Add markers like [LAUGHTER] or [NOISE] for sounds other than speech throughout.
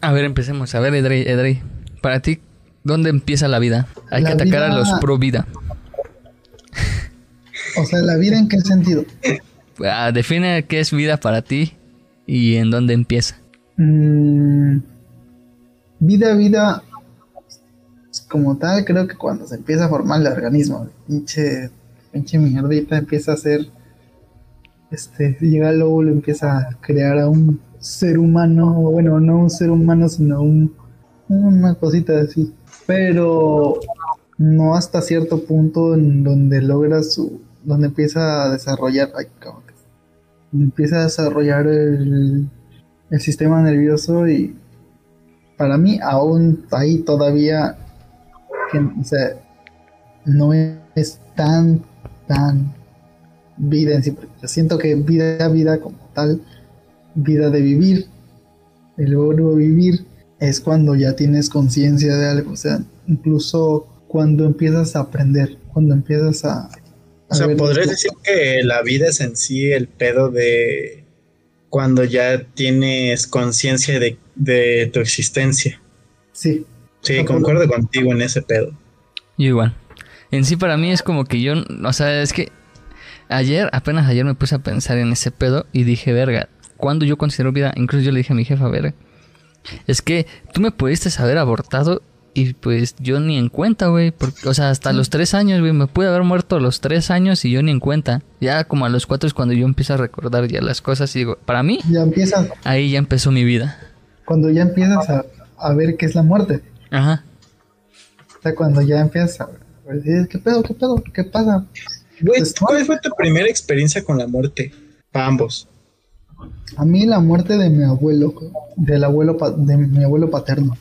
A ver, empecemos. A ver, Edrey, Edrey. Para ti, ¿dónde empieza la vida? Hay que atacar a los pro vida. O sea, ¿la vida en qué sentido? Ah, define qué es vida para ti y en dónde empieza. Mm, vida, vida, como tal, creo que cuando se empieza a formar el organismo, pinche, pinche mierdita empieza a ser, este, llega el óvulo, empieza a crear a un ser humano, bueno, no un ser humano, sino un, una cosita así, pero no hasta cierto punto en donde logra su, donde empieza a desarrollar, ay, cabrón, empieza a desarrollar el, el sistema nervioso y para mí aún ahí todavía o sea, no es tan tan vida en sí. Yo siento que vida vida como tal, vida de vivir, el verbo vivir es cuando ya tienes conciencia de algo, o sea, incluso cuando empiezas a aprender, cuando empiezas a... o sea, podrías decir que la vida es en sí el pedo de cuando ya tienes conciencia de, tu existencia. Sí. Sí, concuerdo contigo en ese pedo. Yo igual. En sí para mí es como que yo, o sea, es que ayer, apenas ayer me puse a pensar en ese pedo y dije, verga, cuando yo considero vida, incluso yo le dije a mi jefa, verga, es que tú me pudiste haber abortado y pues yo ni en cuenta, güey. O sea, hasta los tres años, güey. Me pude haber muerto a los tres años y yo ni en cuenta. Ya como a los cuatro es cuando yo empiezo a recordar ya las cosas y digo, para mí. Ya empiezas. Ahí ya empezó mi vida. Cuando ya empiezas a, ver qué es la muerte. Ajá. O sea, cuando ya empiezas a ver, ¿qué pedo, qué pedo, qué pasa? Güey, pues, ¿cuál fue tu primera experiencia con la muerte? Para ambos. A mí la muerte de mi abuelo, del abuelo, de mi abuelo paterno.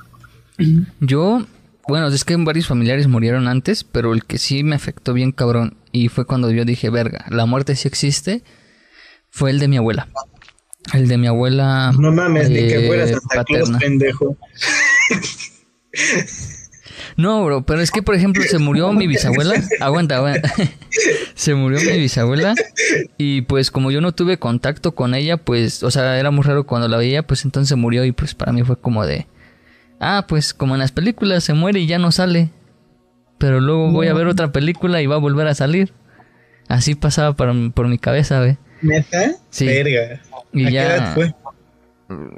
Yo, bueno, es que varios familiares murieron antes, pero el que sí me afectó bien cabrón y fue cuando yo dije, verga, la muerte sí existe, fue el de mi abuela. El de mi abuela. No mames, ni que fuera Santa Claus, pendejo. [LAUGHS] No, bro, pero es que, por ejemplo, se murió mi bisabuela. Aguanta, aguanta. [LAUGHS] se murió mi bisabuela. Y pues, como yo no tuve contacto con ella, pues, o sea, era muy raro cuando la veía, pues entonces murió. Y pues para mí fue como de. Ah, pues como en las películas se muere y ya no sale. Pero luego voy a ver otra película y va a volver a salir. Así pasaba por, mi cabeza, ¿ve? ¿Neta? Sí. Verga. Y ya fue?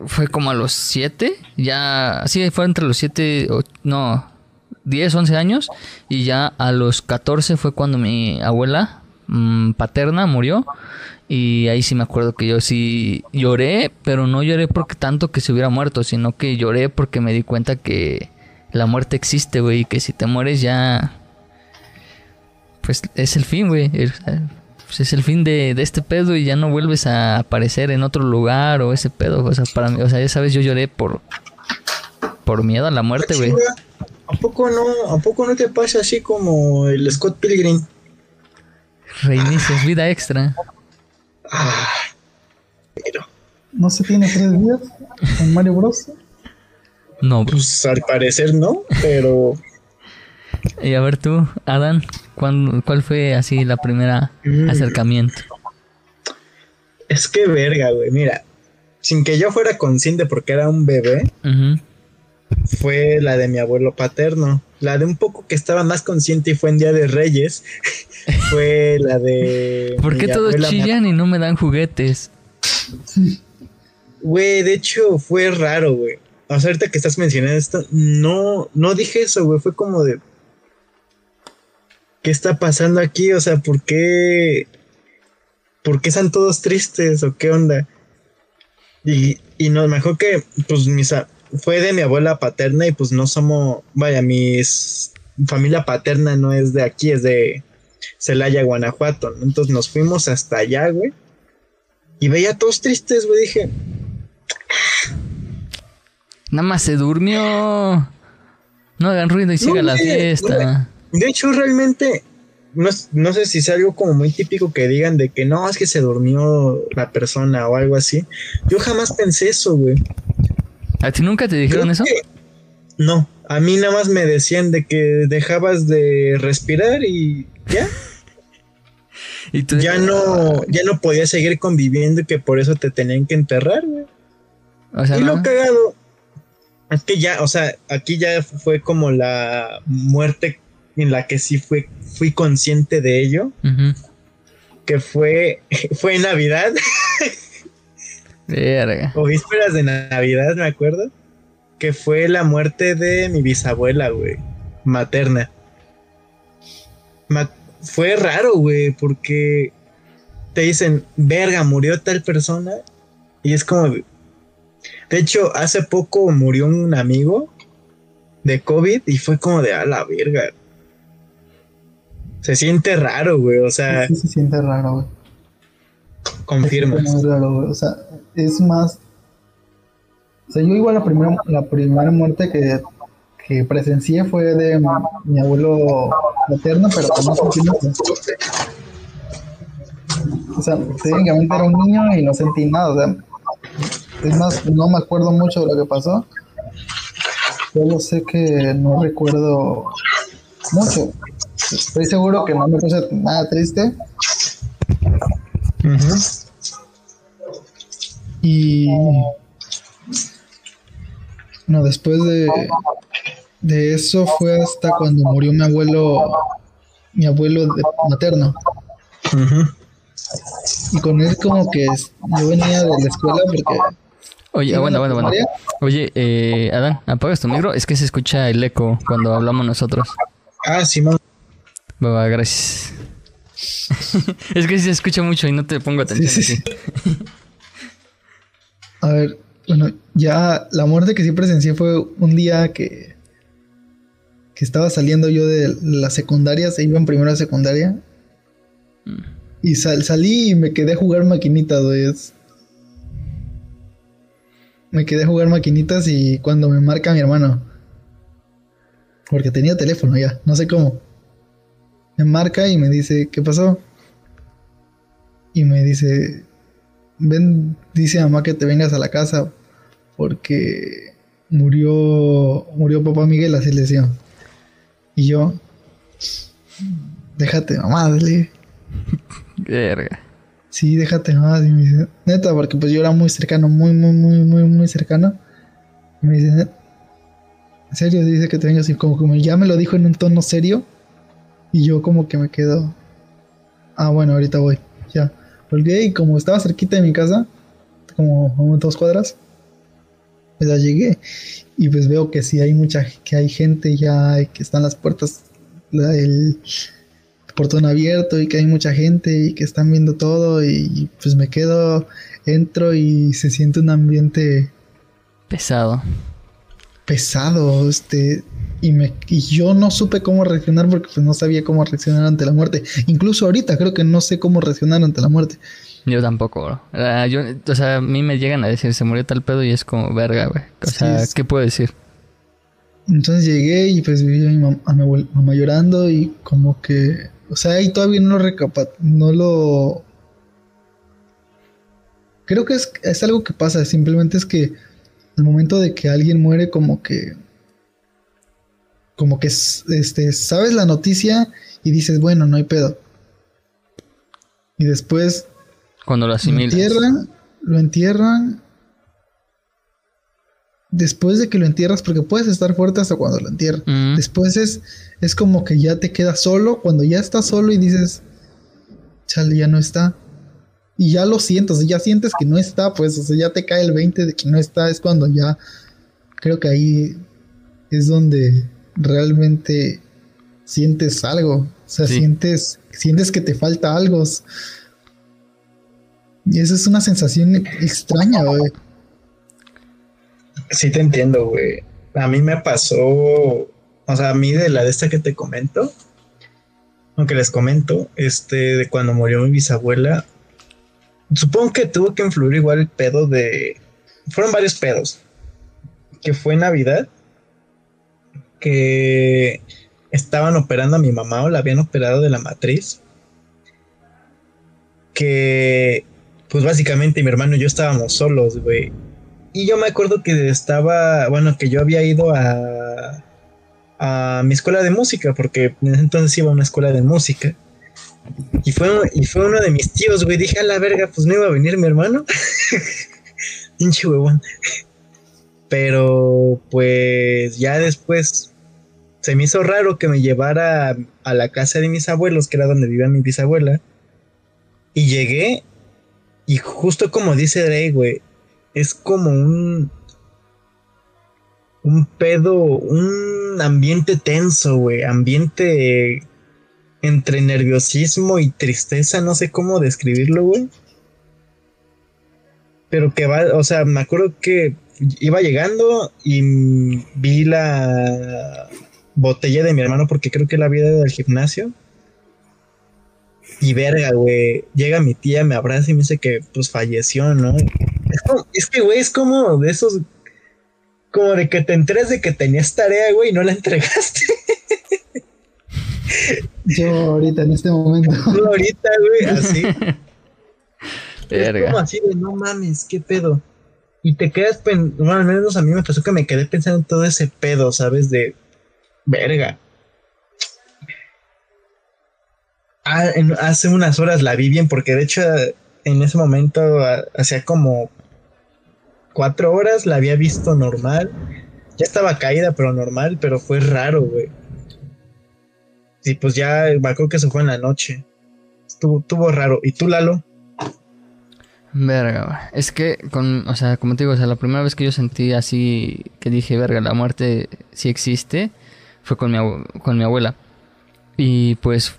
Fue como a los siete. Ya. Sí, fue entre los siete. no. 10, 11 años. Y ya a los 14 fue cuando mi abuela mm, paterna murió. Y ahí sí me acuerdo que yo sí lloré, pero no lloré porque tanto que se hubiera muerto, sino que lloré porque me di cuenta que la muerte existe, güey, y que si te mueres ya... Pues es el fin, güey. Pues es el fin de, este pedo y ya no vuelves a aparecer en otro lugar o ese pedo. O sea, para mí, o sea, ya sabes, yo lloré por, por miedo a la muerte, güey. ¿A poco no, a poco no te pasa así como el Scott Pilgrim? Reinicios, vida extra. Ah, pero. ¿No se tiene tres vidas en Mario Bros? No, pues al parecer no, pero. Y a ver tú, Adán, ¿cuál, fue así la primera mm. acercamiento? Es que verga, güey, mira, sin que yo fuera consciente porque era un bebé, fue la de mi abuelo paterno. La de un poco que estaba más consciente y fue en Día de Reyes. [LAUGHS] fue la de. ¿Por qué todos chillan y no me dan juguetes? Güey, de hecho fue raro, güey. O sea, ahorita que estás mencionando esto, no, no dije eso, güey. Fue como de. ¿Qué está pasando aquí? O sea, ¿por qué. ¿Por qué están todos tristes? ¿O qué onda? Y, y no, mejor que, pues, mis, fue de mi abuela paterna y pues no somos, vaya, mi familia paterna no es de aquí, es de Celaya, Guanajuato. Entonces nos fuimos hasta allá, güey. Y veía todos tristes, güey. Dije. Nada más se durmió. No hagan ruido y siga la fiesta. de hecho, realmente, no, no, sé si es algo como muy típico que digan de que no, es que se durmió la persona o algo así. Yo jamás pensé eso, güey. ¿A ti nunca te dijeron eso? no, a mí nada más me decían de que dejabas de respirar y ya. [LAUGHS] ¿Y tú ya no, ya no podías seguir conviviendo y que por eso te tenían que enterrar, güey. O sea, y lo cagado es que ya, o sea, aquí ya fue como la muerte en la que sí fue, fui consciente de ello, que fue, [LAUGHS] fue en Navidad [LAUGHS] Verga. o vísperas de Navidad, me acuerdo, que fue la muerte de mi bisabuela, güey, materna. Ma- fue raro, güey, porque te dicen, verga, murió tal persona, y es como, de hecho, hace poco murió un amigo de COVID y fue como de, a la verga. Se siente raro, güey, o sea, Sí se siente raro, güey. confirmas. Es muy raro, güey. O sea, es más. O sea, yo igual la primera, la primera muerte que, que presencié fue de mi, abuelo materno, pero con nada. O sea, técnicamente era un niño y no sentí nada. O sea, es más, no me acuerdo mucho de lo que pasó. Solo sé que no recuerdo mucho. Estoy seguro que no me puse nada triste. Ujú. Y no, después de, de eso fue hasta cuando murió mi abuelo, mi abuelo de- materno. Y con él como que yo venía de la escuela porque Oye, bueno, bueno, bueno. Oye, eh, Adán, ¿apagas tu micro? Es que se escucha el eco cuando hablamos nosotros. Ah, Simón. Va, va, gracias. [LAUGHS] es que sí se escucha mucho y no te pongo atención. Sí, sí, ti. [LAUGHS] A ver, bueno, ya la muerte que sí presencié fue un día que, que estaba saliendo yo de la secundaria, se iba en primera secundaria. Y sal- salí y me quedé a jugar maquinitas, güey. Me quedé a jugar maquinitas y cuando me marca mi hermano, porque tenía teléfono ya, no sé cómo, me marca y me dice, ¿qué pasó? Y me dice, ven, dice mamá que te vengas a la casa porque murió, murió papá Miguel, así le decía. Y yo, déjate mamá, dale. [LAUGHS] Verga. Sí, déjate más. Y me dice, neta, porque pues yo era muy cercano, muy, muy, muy, muy, muy cercano. Y me dice, "Net- en serio, dice que te vengas. Y como, como ya me lo dijo en un tono serio. Y yo como que me quedo, ah, bueno, ahorita voy. Volví y como estaba cerquita de mi casa, como a dos cuadras, pues ya llegué. Y pues veo que sí hay mucha, que hay gente ya, y que están las puertas, la- el, portón abierto y que hay mucha gente y que están viendo todo y pues me quedo, entro y se siente un ambiente Pesado. pesado, este, y me y yo no supe cómo reaccionar porque pues no sabía cómo reaccionar ante la muerte. Incluso ahorita creo que no sé cómo reaccionar ante la muerte. Yo tampoco, bro. Yo, o sea, a mí me llegan a decir, se murió tal pedo y es como, verga, güey. O sea, Sí, ¿qué puedo decir? Entonces llegué y pues vi a mi mam- a mi mamá llorando y como que, o sea, y todavía no lo recapa, no lo... Creo que es, es algo que pasa, simplemente es que al momento de que alguien muere como que... Como que este, sabes la noticia y dices, bueno, no hay pedo. Y después Cuando lo lo asimilas. entierran, lo entierran. Después de que lo entierras, porque puedes estar fuerte hasta cuando lo entierran. Mm, Después es, es como que ya te quedas solo, cuando ya estás solo y dices, chale, ya no está. Y ya lo sientes, ya sientes que no está, pues, o sea, ya te cae el 20 de que no está, es cuando ya, creo que ahí es donde realmente sientes algo, o sea, Sí. sientes, sientes que te falta algo. Y esa es una sensación extraña, güey. Sí te entiendo, güey. A mí me pasó, o sea, a mí de la de esta que te comento, aunque les comento, este, de cuando murió mi bisabuela, supongo que tuvo que influir igual el pedo de, fueron varios pedos, que fue Navidad, que estaban operando a mi mamá o la habían operado de la matriz, que pues básicamente mi hermano y yo estábamos solos, güey. Y yo me acuerdo que estaba, bueno, que yo había ido a, a mi escuela de música, porque en ese entonces iba a una escuela de música. Y fue, y fue uno de mis tíos, güey. Dije, a la verga, pues no iba a venir mi hermano. [LAUGHS] pinche huevón. Pero pues ya después se me hizo raro que me llevara a la casa de mis abuelos, que era donde vivía mi bisabuela. Y llegué y justo como dice Drake, güey, es como un un pedo, un ambiente tenso, güey, ambiente entre nerviosismo y tristeza, no sé cómo describirlo, güey. Pero que va, o sea, me acuerdo que iba llegando y vi la botella de mi hermano porque creo que la había del gimnasio. Y verga, güey, llega mi tía, me abraza y me dice que pues falleció, ¿no? Es, que, güey, es como de esos, como de que te enteras de que tenías tarea, güey, y no la entregaste. [LAUGHS] Yo ahorita, en este momento. Yo [LAUGHS] ahorita, güey, así. [LAUGHS] Es como así de, no mames, qué pedo. Y te quedas, bueno, al menos a mí me pasó que me quedé pensando en todo ese pedo, ¿sabes? De verga. Ah, hace unas horas la vi bien, porque de hecho en ese momento, hacía como cuatro horas, la había visto normal. Ya estaba caída, pero normal, pero fue raro, güey. Y pues ya acuerdo que se fue en la noche. Estuvo, estuvo raro. ¿Y tú, Lalo? Verga, Es que, con, o sea, como te digo, o sea, la primera vez que yo sentí así, que dije, verga, la muerte sí existe, fue con mi, con mi abuela. Y pues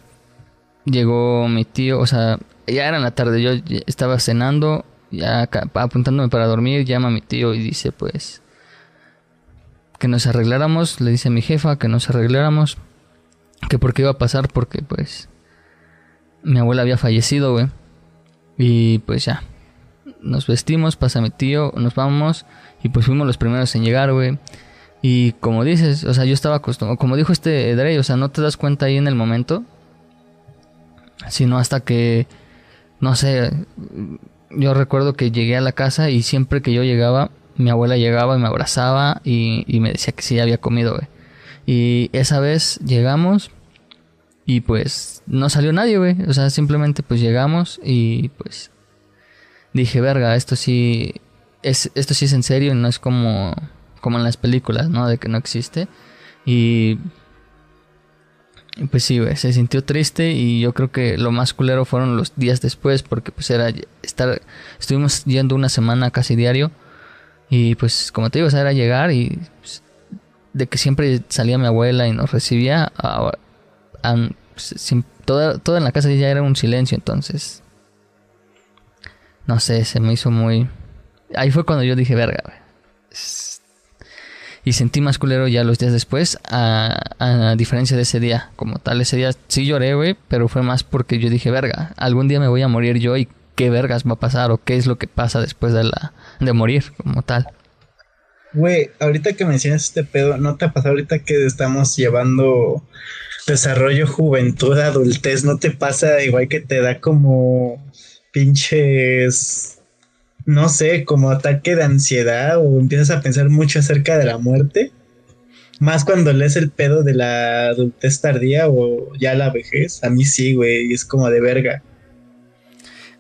llegó mi tío, o sea, ya era en la tarde, yo estaba cenando, ya apuntándome para dormir, llama mi tío y dice, pues, que nos arregláramos, le dice a mi jefa que nos arregláramos, que por qué iba a pasar, porque pues, mi abuela había fallecido, güey. Y pues ya, nos vestimos, pasa mi tío, nos vamos y pues fuimos los primeros en llegar, güey. Y como dices, o sea, yo estaba acostumbrado, como dijo este Dre, o sea, no te das cuenta ahí en el momento, sino hasta que, no sé, yo recuerdo que llegué a la casa y siempre que yo llegaba, mi abuela llegaba y me abrazaba y, y me decía que sí había comido, güey. Y esa vez llegamos y pues no salió nadie, güey. O sea, simplemente pues llegamos y pues dije, verga, esto sí es esto sí es en serio, no es como como en las películas, ¿no? De que no existe. Y pues sí, se sintió triste y yo creo que lo más culero fueron los días después porque pues era estar estuvimos yendo una semana casi diario y pues como te digo, era llegar y pues, de que siempre salía mi abuela y nos recibía, a, pues, toda, toda en la casa ya era un silencio, entonces no sé, se me hizo muy... Ahí fue cuando yo dije, verga, Y sentí más culero ya los días después, a, diferencia de ese día. Como tal, ese día sí lloré, güey, pero fue más porque yo dije, verga, algún día me voy a morir yo y qué vergas va a pasar o qué es lo que pasa después de, la, de morir, como tal. Güey, ahorita que mencionas este pedo, ¿no te ha pasado ahorita que estamos llevando desarrollo, juventud, adultez? ¿No te pasa igual que te da como pinches, no sé, como ataque de ansiedad o empiezas a pensar mucho acerca de la muerte. Más cuando lees el pedo de la adultez tardía o ya la vejez. A mí sí, güey, es como de verga.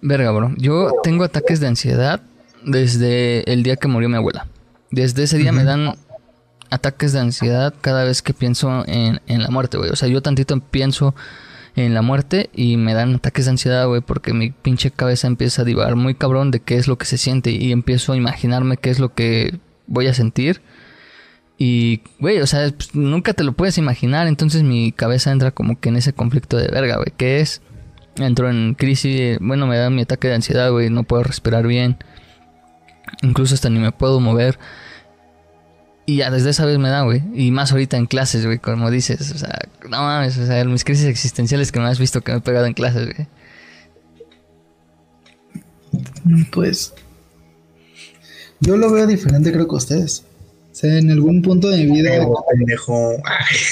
Verga, bro. Yo tengo ataques de ansiedad desde el día que murió mi abuela. Desde ese día me dan ataques de ansiedad cada vez que pienso en, en la muerte, güey. O sea, yo tantito pienso en la muerte y me dan ataques de ansiedad, güey, porque mi pinche cabeza empieza a divagar muy cabrón de qué es lo que se siente y empiezo a imaginarme qué es lo que voy a sentir. Y, güey, o sea, pues, nunca te lo puedes imaginar, entonces mi cabeza entra como que en ese conflicto de verga, güey, ¿qué es? Entro en crisis, bueno, me da mi ataque de ansiedad, güey, no puedo respirar bien. Incluso hasta ni me puedo mover. Y ya desde esa vez me da, güey. Y más ahorita en clases, güey, como dices. O sea, no mames, o sea, mis crisis existenciales que me has visto que me he pegado en clases, güey. Pues. Yo lo veo diferente, creo que ustedes. O sea, en algún punto de mi vida. pendejo.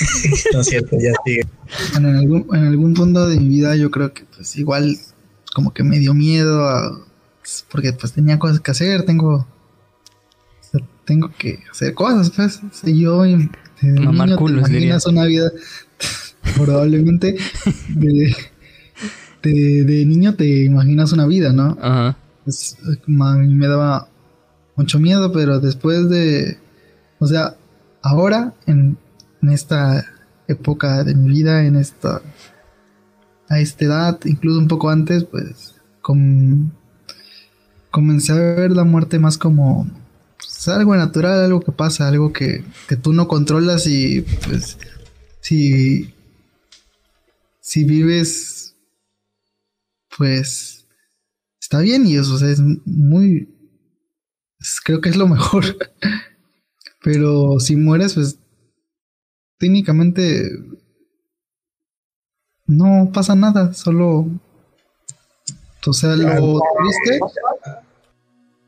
[LAUGHS] no es cierto, ya sigue. Bueno, en algún, en algún punto de mi vida yo creo que, pues, igual, como que me dio miedo a. Porque, pues, tenía cosas que hacer, tengo tengo que hacer cosas, pues. Si yo de Mamar niño te imaginas una vida, probablemente de, de, niño te imaginas una vida, ¿no? Ajá. Me daba mucho miedo, pero después de, o sea, ahora en, en esta época de mi vida, en esta, a esta edad, incluso un poco antes, pues, com- comencé a ver la muerte más como pues, algo natural, algo que pasa, algo que, que tú no controlas y pues si, si vives, pues está bien y eso o sea, es muy, es- creo que es lo mejor. [LAUGHS] Pero si mueres, pues técnicamente no pasa nada, solo, o sea, lo triste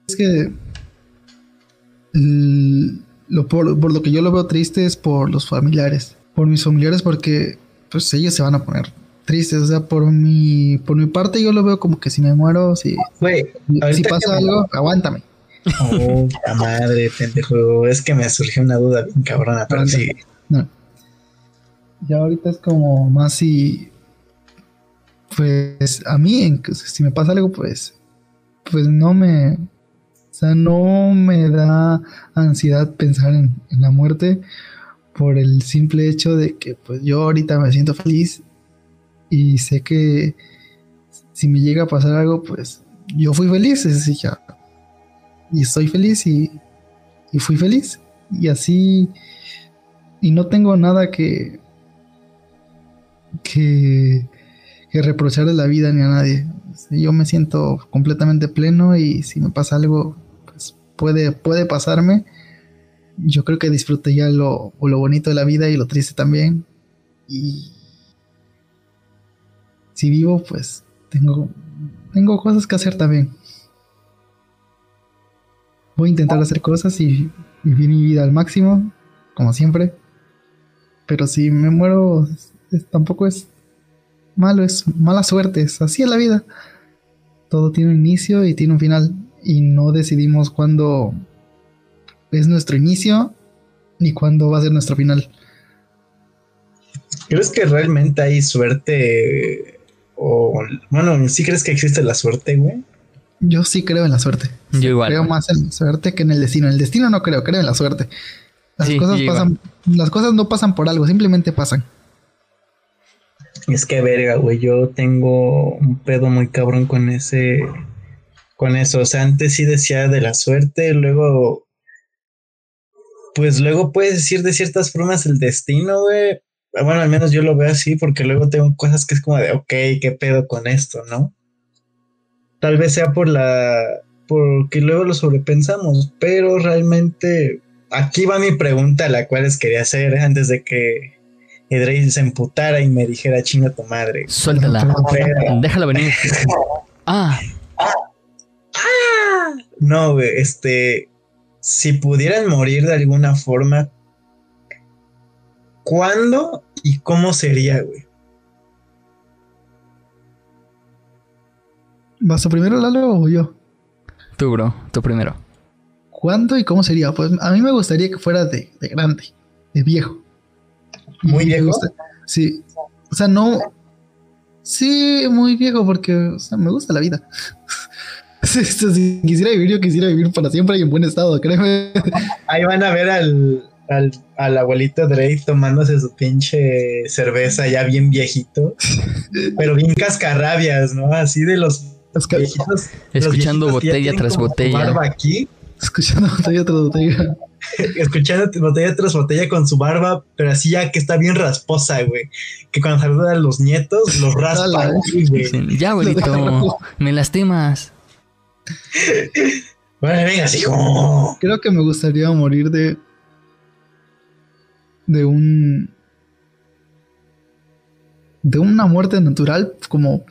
es que lo por, por lo que yo lo veo triste es por los familiares, por mis familiares porque pues ellos se van a poner tristes, o sea, por mi por mi parte yo lo veo como que si me muero, si Güey, si pasa me- algo, aguántame. Oh, la madre, pendejo. Es que me surgió una duda bien cabrona, pero sí. No. Ya ahorita es como más si pues a mí si me pasa algo pues pues no me o sea no me da ansiedad pensar en, en la muerte por el simple hecho de que pues yo ahorita me siento feliz y sé que si me llega a pasar algo pues yo fui feliz es ya y estoy feliz y, y fui feliz y así y no tengo nada que que, que reprocharle la vida ni a nadie. Yo me siento completamente pleno y si me pasa algo, pues puede, puede pasarme. Yo creo que disfruté ya lo, lo bonito de la vida y lo triste también. Y si vivo, pues tengo, tengo cosas que hacer también. Voy a intentar hacer cosas y vivir mi vida al máximo, como siempre. Pero si me muero, tampoco es malo, es mala suerte, es así es la vida. Todo tiene un inicio y tiene un final. Y no decidimos cuándo es nuestro inicio ni cuándo va a ser nuestro final. ¿Crees que realmente hay suerte? O, bueno, ¿sí crees que existe la suerte, güey? Yo sí creo en la suerte. Yo igual. Creo más en la suerte que en el destino. En el destino no creo, creo en la suerte. Las Sí, cosas pasan, las cosas no pasan por algo, simplemente pasan. Es que verga, güey, yo tengo un pedo muy cabrón con ese, con eso. O sea, antes sí decía de la suerte, luego, pues luego puedes decir de ciertas formas el destino, güey. Bueno, al menos yo lo veo así, porque luego tengo cosas que es como de, ok, ¿qué pedo con esto, no? Tal vez sea por la, porque luego lo sobrepensamos, pero realmente aquí va mi pregunta, la cual les quería hacer antes de que Edrey se emputara y me dijera chinga tu madre. Suéltala. Déjala venir. [LAUGHS] Ah, No, güey, este, si pudieran morir de alguna forma, ¿cuándo y cómo sería, güey? ¿Vas a primero, Lalo, o yo? tú, bro. Tú primero. ¿Cuándo y cómo sería? Pues a mí me gustaría que fuera de, de grande, de viejo. ¿Muy viejo? gusta- sí. O sea, no. Sí, muy viejo, porque o sea, me gusta la vida. [LAUGHS] [LAUGHS] Si quisiera vivir, yo quisiera vivir para siempre y en buen estado, créeme. Ahí van a ver al, al, al abuelito Drake tomándose su pinche cerveza ya bien viejito, pero bien cascarrabias, ¿no? Así de los viejitos. los Escuchando viejitos botella tras botella. barba aquí, Escuchando botella tras botella. [LAUGHS] escuchando botella tras botella con su barba, pero así ya que está bien rasposa, güey. Que cuando saluda a los nietos, los raspa aquí, güey. Ya, abuelito. [LAUGHS] Me lastimas. [LAUGHS] Bueno, venga, hijo. Creo que me gustaría morir de. de un. de una muerte natural, como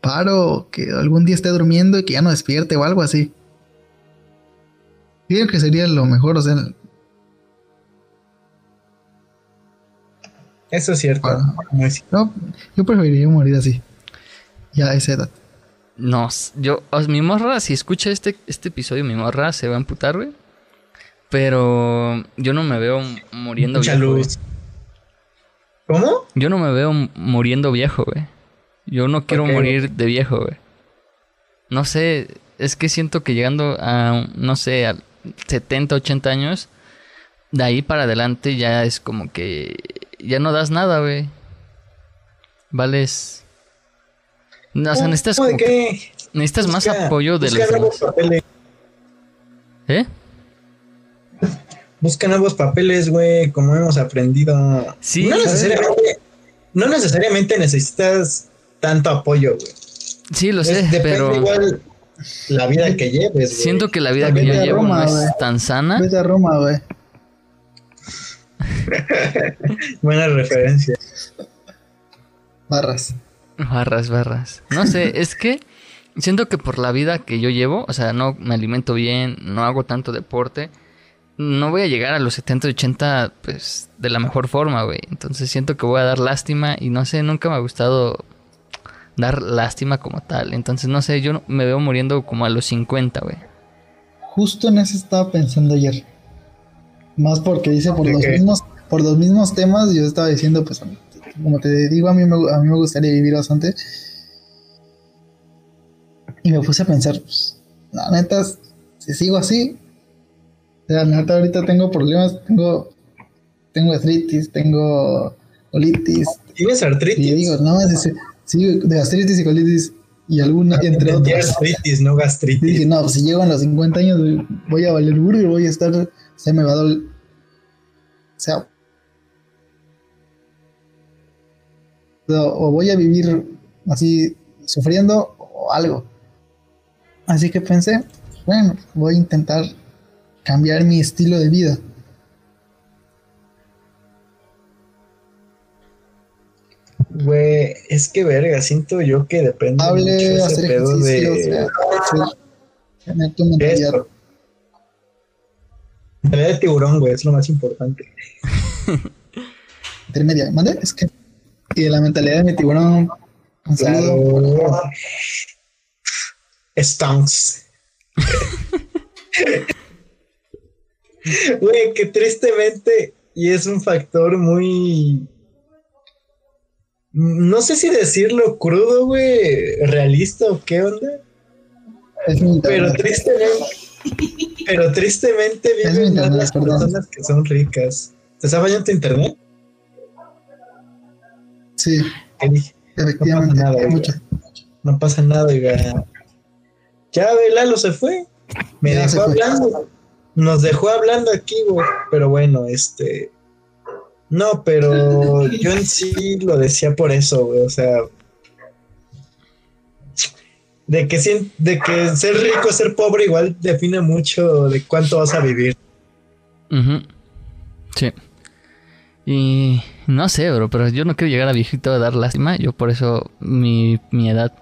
paro, que algún día esté durmiendo y que ya no despierte o algo así. Creo que sería lo mejor, o sea, Eso es cierto. No, yo preferiría morir así. Ya a esa edad. No, yo, mi morra, si escucha este, este episodio, mi morra se va a emputar, güey. Pero yo no me veo muriendo Mucha viejo. luz. ¿Cómo? Yo no me veo muriendo viejo, güey. Yo no quiero morir de viejo, güey. No sé, es que siento que llegando a, no sé, a, 70, 80 años, de ahí para adelante ya es como que ya no das nada, güey. Vales. No, o sea, necesitas, más apoyo de busca los nuevos papeles. ¿Eh? Busca nuevos papeles, güey, como hemos aprendido. Sí, no necesariamente, no necesariamente necesitas tanto apoyo, güey. Sí, lo sé, pero igual la vida que lleves, güey. siento que la vida También que yo llevo Roma, no es tan sana. Vete a Roma, güey. [LAUGHS] Buena referencia. Barras. Barras, barras. No sé, [LAUGHS] es que siento que por la vida que yo llevo, o sea, no me alimento bien, no hago tanto deporte, no voy a llegar a los 70, 80, pues, de la mejor forma, güey. Entonces siento que voy a dar lástima y no sé, nunca me ha gustado dar lástima como tal. Entonces, no sé, yo me veo muriendo como a los 50, güey. Justo en eso estaba pensando ayer. Más porque dice por ¿De los qué? mismos, por los mismos temas, yo estaba diciendo, pues, como te digo, a mí me, a mí me gustaría vivir bastante. Y me puse a pensar, pues, la neta, si sigo así, la neta ahorita tengo problemas, tengo, tengo artritis, tengo colitis, ¿Tienes y artritis? digo, no, es sí, de gastritis y colitis, y alguna, entre otras. artritis, no Y dije, gastritis. no, pues si llego a los 50 años, voy a valer burger, voy a estar, se me va a doler. O sea, o, voy a vivir así sufriendo o algo. Así que pensé, bueno, voy a intentar cambiar mi estilo de vida. Güey, es que verga, siento yo que depende mucho Hable, ese hacer pedo ejercicio, o de sea, tener tu mentalidad. de tiburón, güey, es lo más importante. intermedia. ¿Mande? Es que. Y de la mentalidad de mi tiburón. Un saludo. Stonks. Güey, que tristemente, y es un factor muy. No sé si decirlo crudo, güey, realista o qué onda, Es mi pero tristemente. Pero tristemente viven las personas que son ricas. ¿Te está fallando tu internet? Sí, efectivamente. No pasa nada, mucho. No pasa nada, oiga. Ya, ve, Lalo se fue. Me Ya se dejó fue. hablando. Nos dejó hablando aquí, güey. Pero bueno, este. No, pero [LAUGHS] yo en sí lo decía por eso, güey. O sea. De que, de que ser rico, ser pobre, igual define mucho de cuánto vas a vivir. Sí. Y no sé, bro, pero yo no quiero llegar a viejito a dar lástima. Yo por eso mi, mi edad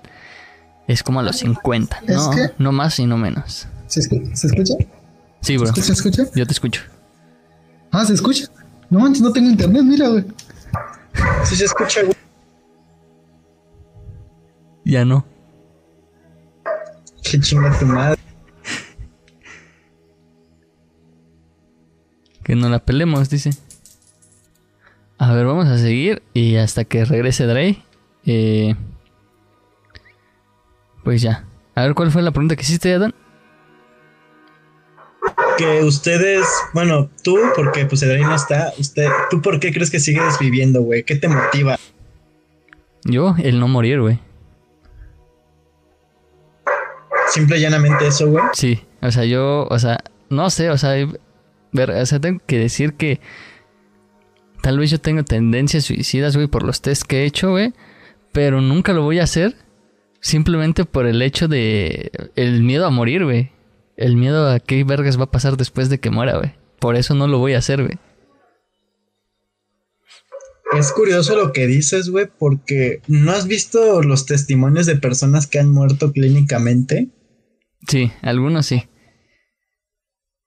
es como a los 50. Es No, que- no más y no menos. ¿Se, escu- ¿Se escucha? Sí, bro. ¿Se escucha? Yo te escucho. Ah, ¿se escucha? No manches, no tengo internet, mira, güey. Si se escucha, güey. Ya no. Qué chinga tu madre. Que no la pelemos, dice. A ver, vamos a seguir. Y hasta que regrese Dre. eh, pues ya. A ver, ¿cuál fue la pregunta que hiciste, Adam? que ustedes, bueno, tú, porque pues Edrey no está, usted, ¿tú por qué crees que sigues viviendo, güey? ¿Qué te motiva? Yo, el no morir, güey. Simple y llanamente eso, güey. Sí, o sea, yo, o sea, no sé, o sea, ver, o sea, tengo que decir que tal vez yo tengo tendencias suicidas, güey, por los test que he hecho, güey, pero nunca lo voy a hacer simplemente por el hecho de el miedo a morir, güey. El miedo a qué vergas va a pasar después de que muera, güey. Por eso no lo voy a hacer, güey. Es curioso lo que dices, güey, porque ¿no has visto los testimonios de personas que han muerto clínicamente? Sí, algunos sí.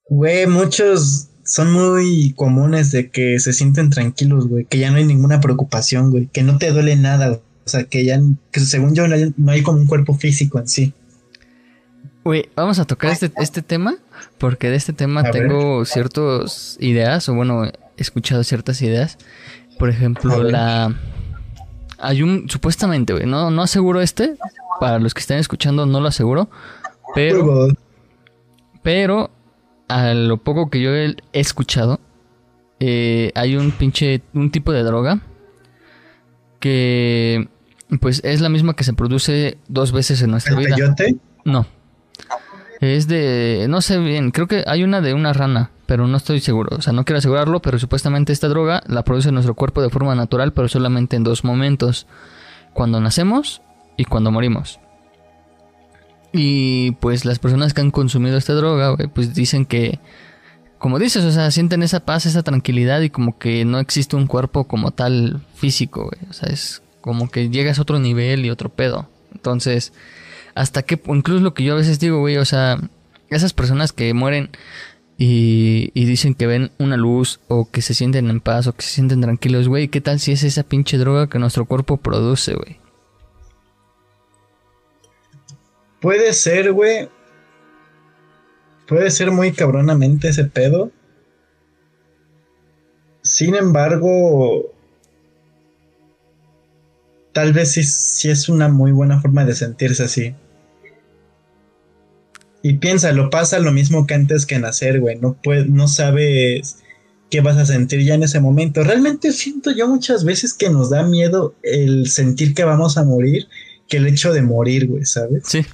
Güey, muchos son muy comunes de que se sienten tranquilos, güey, que ya no hay ninguna preocupación, güey, que no te duele nada, güey. o sea, que ya, que según yo no hay, no hay como un cuerpo físico en sí. Güey, vamos a tocar este, este tema porque de este tema A ver. tengo ciertas ideas, o bueno, he escuchado ciertas ideas. Por ejemplo, la... Hay un... Supuestamente, güey, no, no aseguro este. Para los que estén escuchando no lo aseguro. Pero, pero a lo poco que yo he escuchado, eh, hay un pinche, un tipo de droga que pues es la misma que se produce dos veces en nuestra ¿El vida. peyote? No. Es de, no sé bien, creo que hay una de una rana, pero no estoy seguro. O sea, no quiero asegurarlo, pero supuestamente esta droga la produce nuestro cuerpo de forma natural, pero solamente en dos momentos. Cuando nacemos y cuando morimos. Y pues las personas que han consumido esta droga, pues dicen que, como dices, o sea, sienten esa paz, esa tranquilidad y como que no existe un cuerpo como tal físico, güey. O sea, es como que llegas a otro nivel y otro pedo. Entonces, hasta que, incluso lo que yo a veces digo, güey, o sea, esas personas que mueren y, y dicen que ven una luz o que se sienten en paz o que se sienten tranquilos, güey, ¿qué tal si es esa pinche droga que nuestro cuerpo produce, güey? Puede ser, güey. Puede ser muy cabronamente ese pedo. Sin embargo, tal vez sí, sí es una muy buena forma de sentirse así. Y piénsalo, pasa lo mismo que antes que nacer, güey. No, no sabes qué vas a sentir ya en ese momento. Realmente siento yo muchas veces que nos da miedo el sentir que vamos a morir que el hecho de morir, güey, ¿sabes? Sí.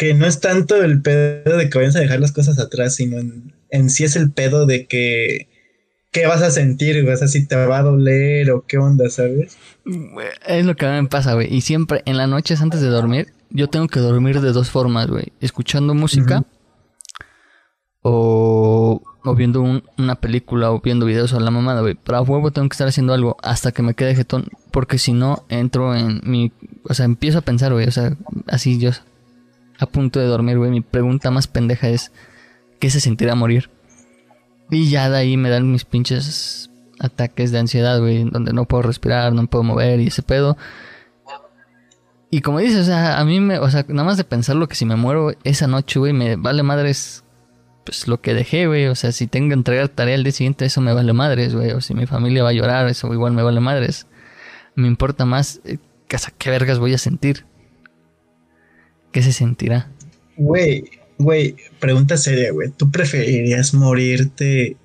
Que no es tanto el pedo de que vayas a dejar las cosas atrás, sino en, en sí es el pedo de que qué vas a sentir, güey, o sea, si te va a doler o qué onda, ¿sabes? Es lo que a mí me pasa, güey. Y siempre en las noches antes de dormir, yo tengo que dormir de dos formas, güey. Escuchando música o, o viendo un- una película o viendo videos a la mamada, güey. Pero a huevo tengo que estar haciendo algo hasta que me quede jetón. Porque si no, entro en mi... O sea, empiezo a pensar, güey. O sea, así yo a punto de dormir, güey. Mi pregunta más pendeja es... ¿Qué se sentirá morir? Y ya de ahí me dan mis pinches ataques de ansiedad, güey, donde no puedo respirar, no puedo mover y ese pedo. Y como dices, o sea, a mí me, o sea, nada más de pensarlo que si me muero esa noche, güey, me vale madres, pues lo que dejé, güey. O sea, si tengo que entregar tarea al día siguiente, eso me vale madres, güey. O si mi familia va a llorar, eso igual me vale madres. Me importa más, eh, qué vergas voy a sentir. ¿Qué se sentirá? Güey, güey, pregunta seria, güey, ¿tú preferirías morirte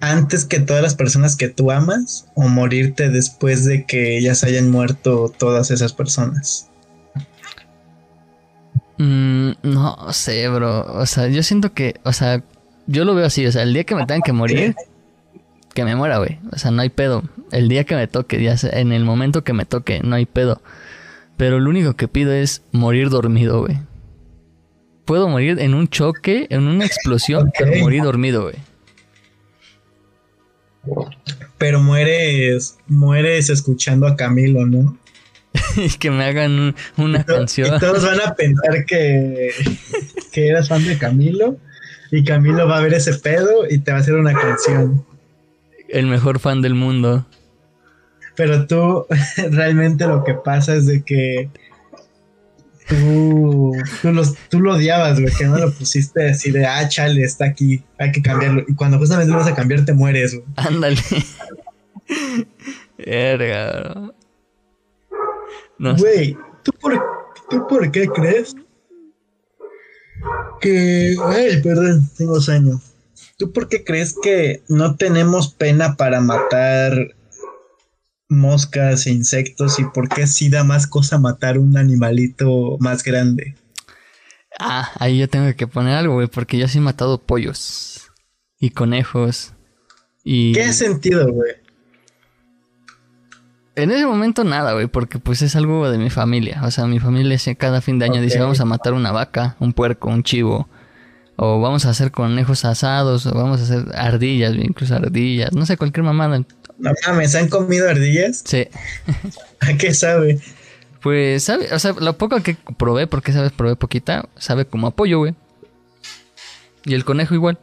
antes que todas las personas que tú amas o morirte después de que se hayan muerto todas esas personas? Mm, no sé, bro. O sea, yo siento que, o sea, yo lo veo así. O sea, el día que me tengan que morir, que me muera, güey. O sea, no hay pedo. El día que me toque, ya sea, en el momento que me toque, no hay pedo. Pero lo único que pido es morir dormido, güey. Puedo morir en un choque, en una explosión, pero morir dormido, güey. Pero mueres, mueres escuchando a Camilo, ¿no? y [LAUGHS] que me hagan un- una Y to- canción. Y todos van a pensar que, que eras fan de Camilo. Y Camilo va a ver ese pedo y te va a hacer una canción. El mejor fan del mundo. Pero tú [LAUGHS] realmente lo que pasa es de que tú, tú, los- tú lo odiabas, güey, que no lo pusiste así de, ah, chale, está aquí, hay que cambiarlo. Y cuando justamente lo vas a cambiar, te mueres, güey. Ándale. Verga, bro. No. Güey, ¿tú por, ¿tú por qué crees que... Ay, perdón, tengo sueño. ¿Tú por qué crees que no tenemos pena para matar moscas e insectos y por qué sí da más cosa matar un animalito más grande? Ah, ahí yo tengo que poner algo, güey, porque yo sí he matado pollos y conejos. Y ¿Qué sentido, güey? en ese momento nada, güey, porque pues es algo de mi familia. O sea, mi familia cada fin de año dice vamos a matar una vaca, un puerco, un chivo. O vamos a hacer conejos asados, o vamos a hacer ardillas, incluso ardillas, no sé, cualquier mamada. No mames, ¿han comido ardillas? Sí. [LAUGHS] ¿A qué sabe? Pues, sabe, o sea, lo poco que probé, porque sabes, probé poquita, sabe como a pollo, güey. Y el conejo igual.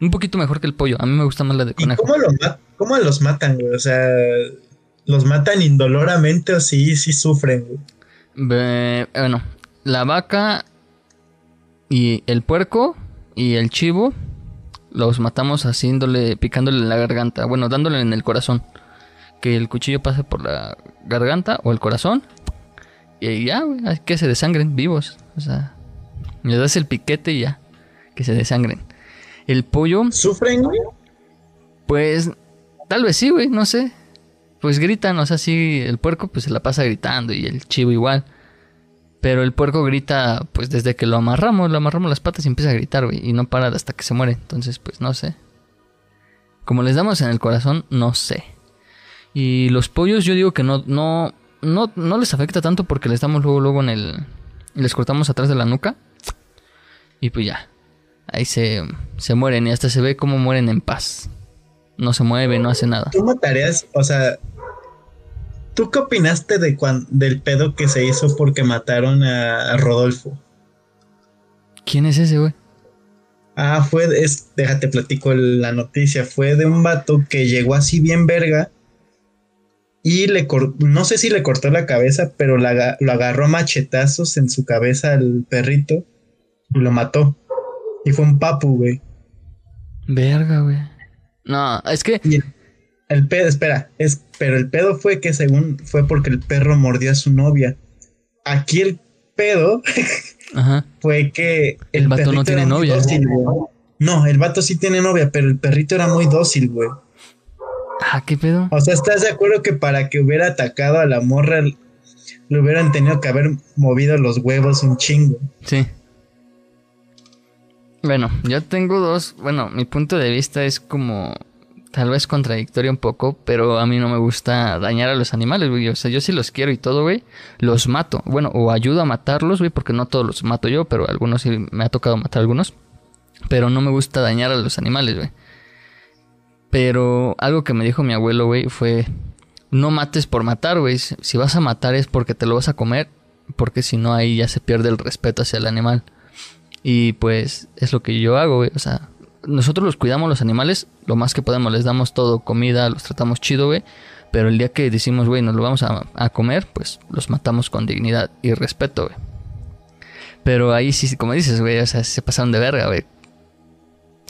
Un poquito mejor que el pollo. A mí me gusta más la de ¿Y conejo. cómo, lo cómo los matan, güey? O sea, ¿los matan indoloramente o sí, sí sufren, güey? Bueno, la vaca y el puerco y el chivo los matamos haciéndole, picándole en la garganta. Bueno, dándole en el corazón. Que el cuchillo pase por la garganta o el corazón. Y ya, güey, que se desangren vivos. O sea, Le das el piquete y ya. Que se desangren. El pollo. ¿Sufren, güey? Pues. Tal vez sí, güey, no sé. Pues gritan, o sea, sí, el puerco pues se la pasa gritando y el chivo igual. Pero el puerco grita, pues desde que lo amarramos, lo amarramos las patas y empieza a gritar, güey. Y no para hasta que se muere. Entonces, pues no sé. Como les damos en el corazón, no sé. Y los pollos, yo digo que no, no, no, no les afecta tanto porque les damos luego, luego en el. Les cortamos atrás de la nuca. Y pues ya. Ahí se, se mueren y hasta se ve cómo mueren en paz. No se mueve, no hace nada. ¿Tú matarías, o sea, ¿tú qué opinaste de cuan, del pedo que se hizo porque mataron a, a Rodolfo? ¿Quién es ese, güey? Ah, fue, es, déjate platico la noticia, fue de un vato que llegó así bien verga y le no sé si le cortó la cabeza, pero la, lo agarró a machetazos en su cabeza al perrito y lo mató. Y fue un papu, güey. Verga, güey. No, es que. El, pedo, espera, es, pero el pedo fue que según fue porque el perro mordió a su novia. Aquí el pedo [LAUGHS] fue que el, vato no tiene novia. no, el vato sí tiene novia, pero el perrito era muy dócil, güey. Ah, ¿qué pedo? O sea, ¿estás de acuerdo que para que hubiera atacado a la morra le hubieran tenido que haber movido los huevos un chingo? Sí. Bueno, yo tengo dos. Bueno, mi punto de vista es como. Tal vez contradictorio un poco, pero a mí no me gusta dañar a los animales, güey. O sea, yo sí los quiero y todo, güey. Los mato. Bueno, o ayudo a matarlos, güey, porque no todos los mato yo, pero algunos sí me ha tocado matar algunos. Pero no me gusta dañar a los animales, güey. Pero algo que me dijo mi abuelo, güey, fue... No mates por matar, güey. Si vas a matar es porque te lo vas a comer, porque si no ahí ya se pierde el respeto hacia el animal. Y pues es lo que yo hago, güey. O sea, nosotros los cuidamos los animales lo más que podemos. Les damos todo, comida, los tratamos chido, güey. Pero el día que decimos, güey, nos lo vamos a, comer, pues los matamos con dignidad y respeto, güey. Pero ahí sí, como dices, güey, o sea, se pasaron de verga, güey.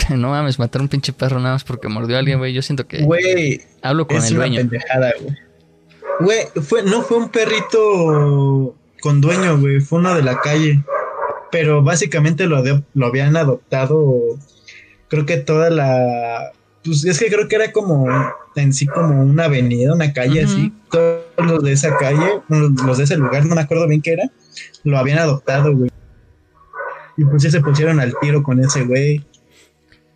[LAUGHS] No mames, matar un pinche perro nada más porque mordió a alguien, güey. Yo siento que. Güey. Hablo con el dueño. güey. fue, no fue un perrito con dueño, güey. Fue uno de la calle. Pero básicamente lo, lo habían adoptado. Creo que toda la. Pues es que creo que era como en sí como una avenida, una calle así. Todos los de esa calle, los de ese lugar, no me acuerdo bien qué era, lo habían adoptado, güey. Y pues ya se pusieron al tiro con ese güey.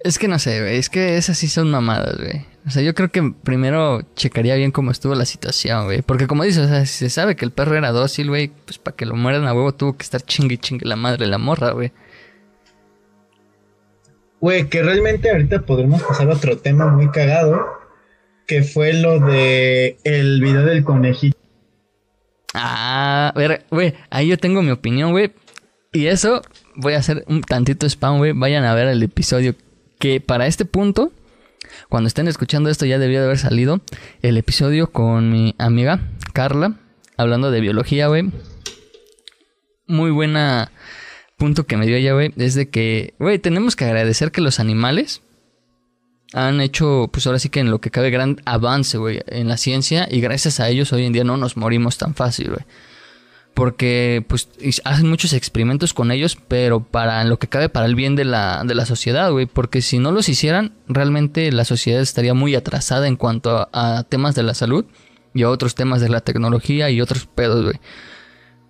Es que no sé, güey. Es que esas sí son mamadas, güey. O sea, yo creo que primero checaría bien cómo estuvo la situación, güey. Porque como dices, o sea, si se sabe que el perro era dócil, güey, pues para que lo mueran a huevo tuvo que estar chingue chingue la madre de la morra, güey. Güey, que realmente ahorita podremos pasar a otro tema muy cagado. Que fue lo de el video del conejito. Ah, a ver, güey, ahí yo tengo mi opinión, güey. Y eso, voy a hacer un tantito spam, güey. Vayan a ver el episodio que para este punto, cuando estén escuchando esto ya debió de haber salido el episodio con mi amiga Carla, hablando de biología, güey. Muy buena punto que me dio ella, güey, es de que, güey, tenemos que agradecer que los animales han hecho, pues ahora sí que en lo que cabe, gran avance, güey, en la ciencia y gracias a ellos hoy en día no nos morimos tan fácil, güey porque pues hacen muchos experimentos con ellos, pero para lo que cabe para el bien de la, de la sociedad, güey, porque si no los hicieran, realmente la sociedad estaría muy atrasada en cuanto a, temas de la salud y a otros temas de la tecnología y otros pedos, güey.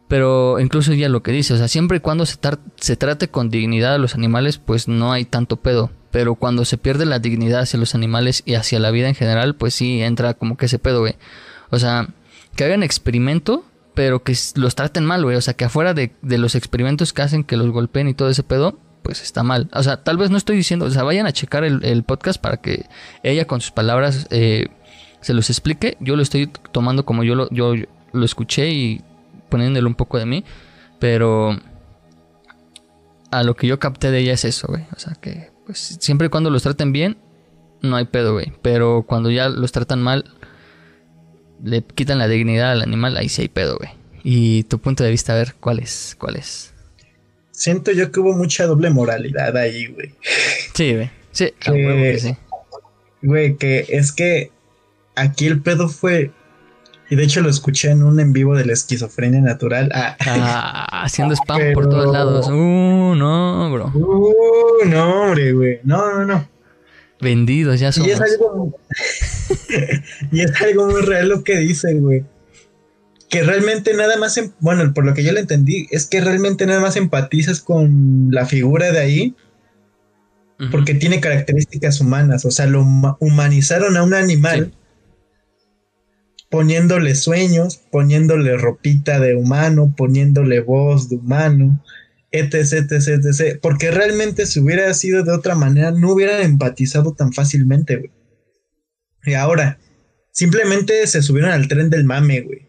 Pero incluso ya lo que dice, o sea, siempre y cuando se, trate con dignidad a los animales, pues no hay tanto pedo. Pero cuando se pierde la dignidad hacia los animales y hacia la vida en general, pues sí entra como que ese pedo, güey. O sea, que hagan experimento pero que los traten mal, güey. O sea, que afuera de, los experimentos que hacen, que los golpeen y todo ese pedo, pues está mal. O sea, tal vez no estoy diciendo, o sea, vayan a checar el, podcast para que ella con sus palabras eh, se los explique. Yo lo estoy tomando como yo lo, yo lo escuché y poniéndole un poco de mí, pero a lo que yo capté de ella es eso, güey. O sea, que pues siempre y cuando los traten bien, no hay pedo, güey. Pero cuando ya los tratan mal, le quitan la dignidad al animal, ahí sí hay pedo, güey. Y tu punto de vista, a ver, ¿cuál es? ¿Cuál es? Siento yo que hubo mucha doble moralidad ahí, güey. Sí, güey. Sí, que, sí. Güey, que es que aquí el pedo fue. Y de hecho lo escuché en un en vivo de la esquizofrenia natural. Ah, ah haciendo [LAUGHS] spam por todos lados. Uh, no, bro. Uh, no, hombre, güey. No, no, no. Vendidos ya somos. Y es algo. [LAUGHS] y es algo muy real lo que dicen, güey. Que realmente nada más. em- Bueno, por lo que yo le entendí, es que realmente nada más empatizas con la figura de ahí porque tiene características humanas. O sea, lo huma- humanizaron a un animal. Poniéndole sueños, poniéndole ropita de humano, poniéndole voz de humano, etc, etc, etc. Porque realmente si hubiera sido de otra manera, no hubieran empatizado tan fácilmente, güey. Y ahora, simplemente se subieron al tren del mame, güey.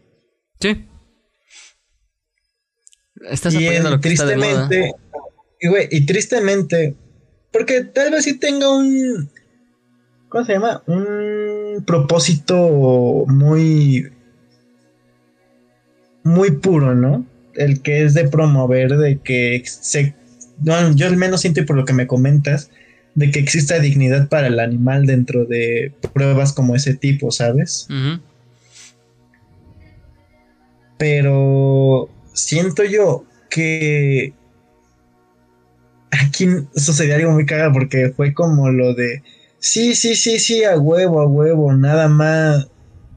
Sí. Estás y apoyando eh, lo que está de moda. tristemente, y, güey, y tristemente, porque tal vez sí tenga un, ¿cómo se llama? Un propósito muy, muy puro, ¿no? El que es de promover, de que se, no, yo al menos siento y por lo que me comentas, de que exista dignidad para el animal dentro de pruebas como ese tipo, ¿sabes? Pero siento yo que aquí sucedió algo muy cagado porque fue como lo de sí, sí, sí, sí, a huevo, a huevo, nada más.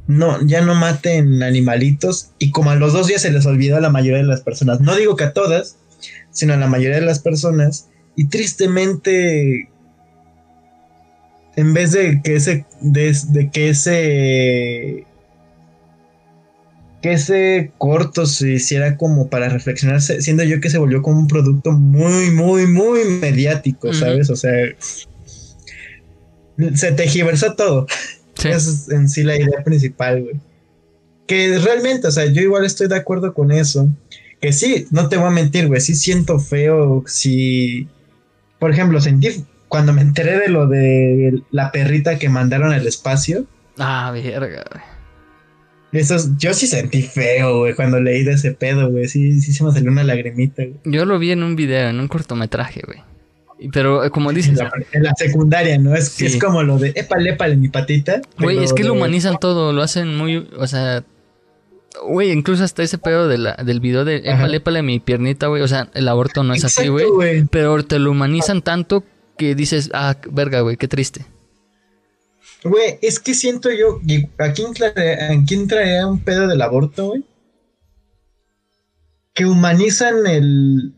No, ya no maten animalitos. Y como a los dos días se les olvidó a la mayoría de las personas. No digo que a todas, sino a la mayoría de las personas. Y tristemente, en vez de que ese, de, de que ese que ese corto se hiciera como para reflexionar, se- siendo yo que se volvió como un producto muy, muy, muy mediático. ¿sabes? O sea, se tejiversó todo. Sí. Esa es en sí la idea principal, güey. Que realmente, o sea, yo igual estoy de acuerdo con eso. Que sí, no te voy a mentir, güey, sí siento feo si, por ejemplo, sentí cuando me enteré de lo de la perrita que mandaron al espacio. Ah, verga, güey. Eso, es- yo sí sentí feo, güey, cuando leí de ese pedo, güey. Sí, sí se me salió una lagrimita, güey. Yo lo vi en un video, en un cortometraje, güey. Pero eh, como En dices, la, en la secundaria, ¿no? Es, Sí. es como lo de épale, épale, mi patita. güey, es que lo humanizan todo, lo hacen muy, o sea, güey, incluso hasta ese pedo de la, del video de épale, épale mi piernita, güey, o sea, el aborto no es así, Exacto, güey. güey. Pero te lo humanizan tanto que dices, ah, verga, güey, qué triste. Güey, es que siento yo, aquí entraría, aquí entraría un pedo del aborto, güey. Que humanizan el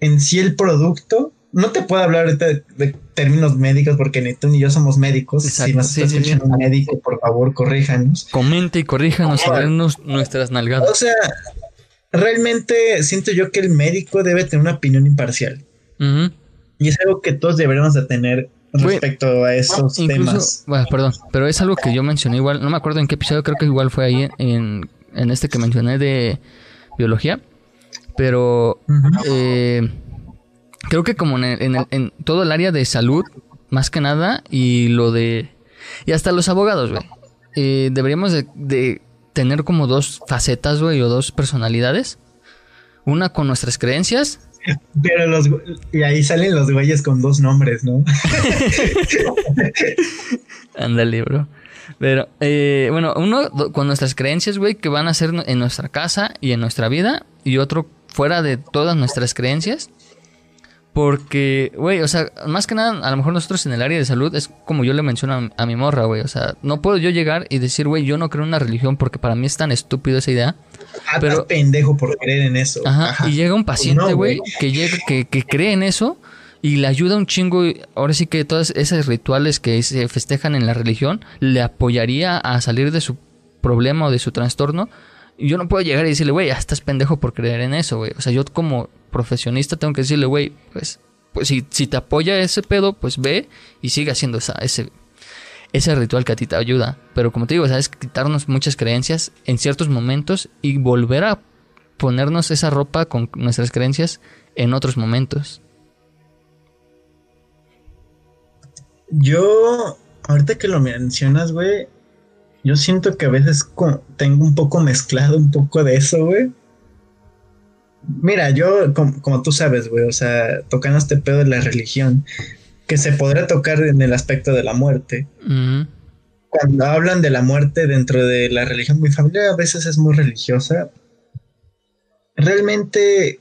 en sí el producto. No te puedo hablar ahorita de, de términos médicos porque ni tú ni yo somos médicos. Exacto, si nos sí, está sí. escuchando un médico, por favor, corríjanos. Comente y corríjanos y denos nuestras O nalgadas. sea, realmente siento yo que el médico debe tener una opinión imparcial. Y es algo que todos deberíamos de tener respecto a esos Incluso, temas. bueno, perdón, pero es algo que yo mencioné igual, no me acuerdo en qué episodio, creo que igual fue ahí en, en este que mencioné de biología, pero eh, creo que como en, el- en el- en todo el área de salud, más que nada, y lo de... Y hasta los abogados, güey. eh, deberíamos de, de tener como dos facetas, güey, o dos personalidades. Una con nuestras creencias Pero los y ahí salen los güeyes con dos nombres, ¿no? [LAUGHS] Ándale, bro. Pero, eh, bueno, uno con nuestras creencias, güey, que van a ser en nuestra casa y en nuestra vida. Y otro fuera de todas nuestras creencias. Porque, güey, o sea, más que nada, a lo mejor nosotros en el área de salud es como yo le menciono a, a mi morra, güey. O sea, no puedo yo llegar y decir, güey, yo no creo en una religión porque para mí es tan estúpido esa idea. Ah, Pero- estás pendejo por creer en eso. Ajá, Ajá. y llega un paciente, No, güey, que llega, que, que cree en eso y le ayuda un chingo. y Ahora sí que todos esos rituales que se festejan en la religión le apoyaría a salir de su problema o de su trastorno. Y yo no puedo llegar y decirle, güey, ya estás pendejo por creer en eso, güey. O sea, yo como profesionista tengo que decirle, güey, pues, pues si, si te apoya ese pedo, pues ve y sigue haciendo esa, ese, ese ritual que a ti te ayuda. Pero como te digo, sabes quitarnos muchas creencias en ciertos momentos y volver a ponernos esa ropa con nuestras creencias en otros momentos. Yo, ahorita que lo mencionas, güey, yo siento que a veces tengo un poco mezclado un poco de eso, güey. Mira, yo, com- como, tú sabes, güey, o sea, tocando este pedo de la religión, que se podrá tocar en el aspecto de la muerte. Cuando hablan de la muerte dentro de la religión, mi familia a veces es muy religiosa. Realmente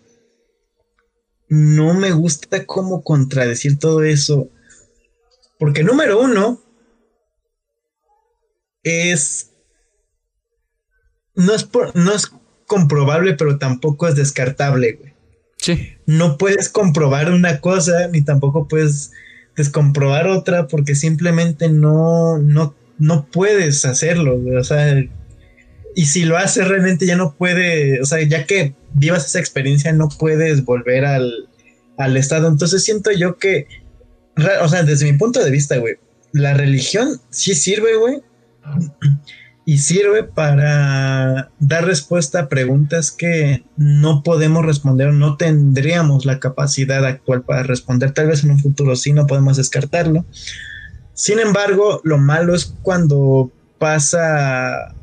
no me gusta cómo contradecir todo eso. Porque número uno es... No es, no es comprobable, pero tampoco es descartable, güey. Sí. No puedes comprobar una cosa, ni tampoco puedes descomprobar otra, porque simplemente no, no, no puedes hacerlo, güey. O sea, y si lo haces realmente ya no puede, o sea, ya que vivas esa experiencia, no puedes volver al, al estado. Entonces siento yo que, o sea, desde mi punto de vista, güey, la religión sí sirve, güey, y sirve para dar respuesta a preguntas que no podemos responder no tendríamos la capacidad actual para responder. Tal vez en un futuro sí, no podemos descartarlo. Sin embargo, lo malo es cuando pasa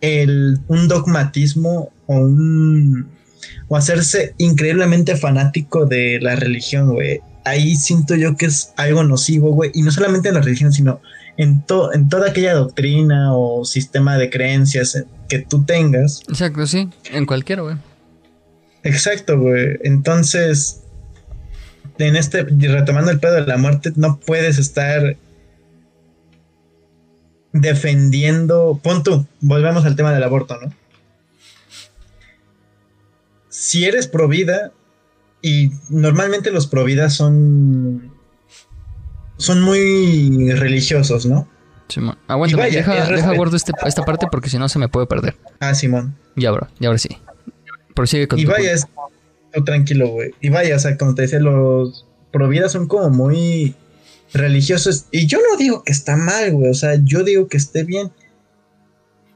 el, un dogmatismo o un o hacerse increíblemente fanático de la religión, güey. Ahí siento yo que es algo nocivo, güey, y no solamente en la religión, sino en, en toda aquella doctrina o sistema de creencias que tú tengas. Exacto, sí, en cualquiera, güey. Exacto, güey. Entonces, en este, retomando el pedo de la muerte, no puedes estar defendiendo. Pon tú, volvemos al tema del aborto, ¿no? Si eres pro vida, y normalmente los pro vida son son muy religiosos, ¿no? Simón. Aguanta, deja, deja guardo este, esta parte porque si no se me puede perder. Ah, Simón. Ya, bro, ya ahora sí. Prosigue con Y vaya, es, tranquilo, güey. Y vaya, o sea, como te decía, los providas son como muy religiosos. Y yo no digo que está mal, güey. O sea, yo digo que esté bien.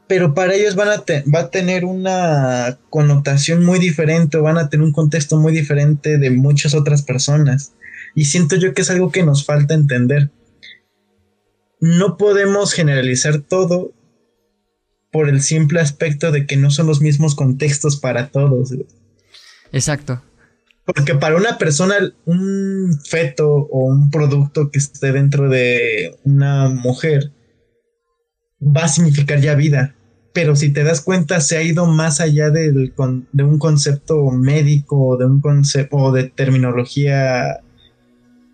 Pero para ellos van a va a tener una connotación muy diferente o van a tener un contexto muy diferente de muchas otras personas. Y siento yo que es algo que nos falta entender. No podemos generalizar todo por el simple aspecto de que no son los mismos contextos para todos. Exacto. Porque para una persona, un feto o un producto que esté dentro de una mujer va a significar ya vida. Pero si te das cuenta, se ha ido más allá de un concepto médico, de un concepto o de terminología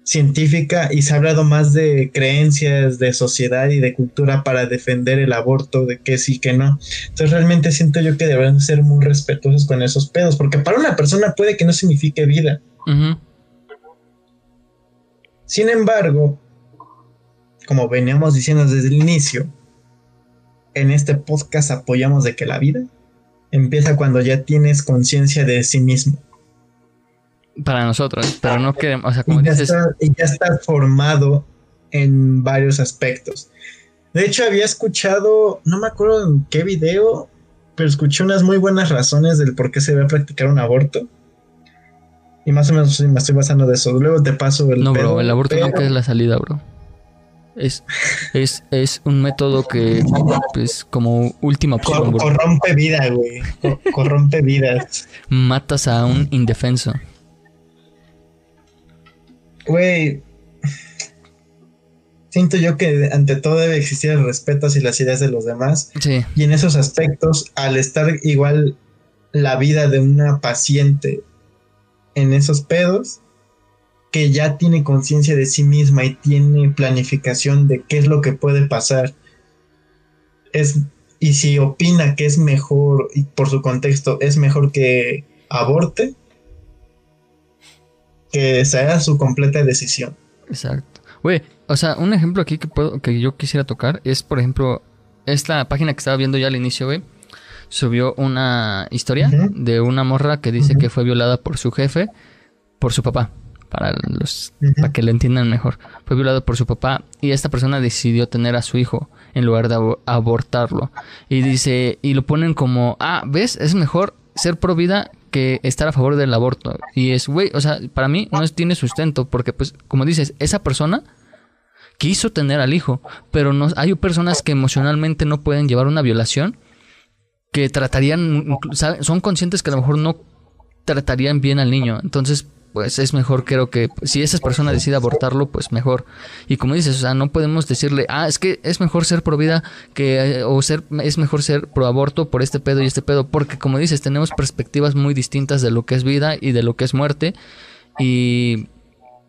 científica y se ha hablado más de creencias de sociedad y de cultura para defender el aborto, de que sí, que no. Entonces realmente siento yo que deben ser muy respetuosos con esos pedos, porque para una persona puede que no signifique vida. Sin embargo, como veníamos diciendo desde el inicio, en este podcast apoyamos de que la vida empieza cuando ya tienes conciencia de sí mismo. Para nosotros, pero no queremos, o sea, como y ya dices... Está, y ya está formado en varios aspectos. De hecho, había escuchado, no me acuerdo en qué video, pero escuché unas muy buenas razones del por qué se debe practicar un aborto. Y más o menos me estoy basando de eso. Luego te paso el. No, bro, el aborto no es la salida, bro. Es, es, es un método que, pues, como última opción. corrompe vida, güey. corrompe vidas. [LAUGHS] Matas a un indefenso. Güey, siento yo que ante todo debe existir el respeto hacia las ideas de los demás. Sí. Y en esos aspectos, al estar igual la vida de una paciente en esos pedos, que ya tiene conciencia de sí misma y tiene planificación de qué es lo que puede pasar, es, y si opina que es mejor, y por su contexto, es mejor que aborte, que sea su completa decisión. Exacto. Güey, o sea, un ejemplo aquí que puedo, que yo quisiera tocar es, por ejemplo, esta página que estaba viendo ya al inicio, güey, subió una historia de una morra que dice que fue violada por su jefe, por su papá, para los, para que lo entiendan mejor. Fue violada por su papá y esta persona decidió tener a su hijo en lugar de abortarlo. Y dice, y lo ponen como, ah, ¿ves? Es mejor ser pro vida que estar a favor del aborto. Y es, güey, o sea, para mí no tiene sustento, porque pues, como dices, esa persona quiso tener al hijo, pero no, hay personas que emocionalmente no pueden llevar una violación, que tratarían, son conscientes que a lo mejor no tratarían bien al niño. Entonces, pues es mejor, creo que si esa persona decide abortarlo, pues mejor. Y como dices, o sea, no podemos decirle, ah, es que es mejor ser pro vida que, o ser, es mejor ser pro aborto por este pedo y este pedo, porque como dices, tenemos perspectivas muy distintas de lo que es vida y de lo que es muerte. Y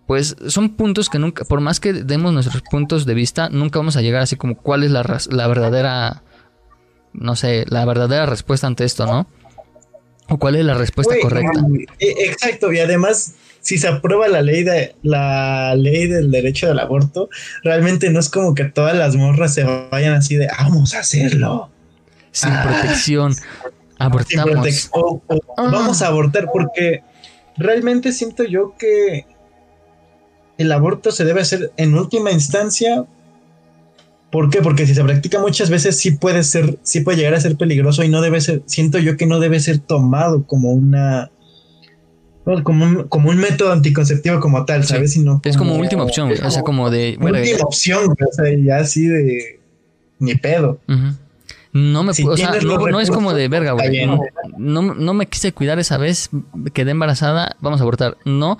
pues son puntos que nunca, por más que demos nuestros puntos de vista, nunca vamos a llegar así como cuál es la, la verdadera, no sé, la verdadera respuesta ante esto, ¿no? ¿O cuál es la respuesta correcta? Eh, exacto, y además, si se aprueba la ley de la ley del derecho del aborto, realmente no es como que todas las morras se vayan así de vamos a hacerlo. Sin ah. protección. Abortamos. Ah. Vamos a abortar, porque realmente siento yo que el aborto se debe hacer en última instancia ¿Por qué? Porque si se practica muchas veces sí puede ser, sí puede llegar a ser peligroso y no debe ser, siento yo que no debe ser tomado como una, como un, como un método anticonceptivo como tal, ¿sabes? Sino es como última opción, o sea, como de... última opción, o sea, ya así de... Ni pedo. No me o sea, no, es como de verga, güey. No, no, me quise cuidar esa vez, quedé embarazada, vamos a abortar. No,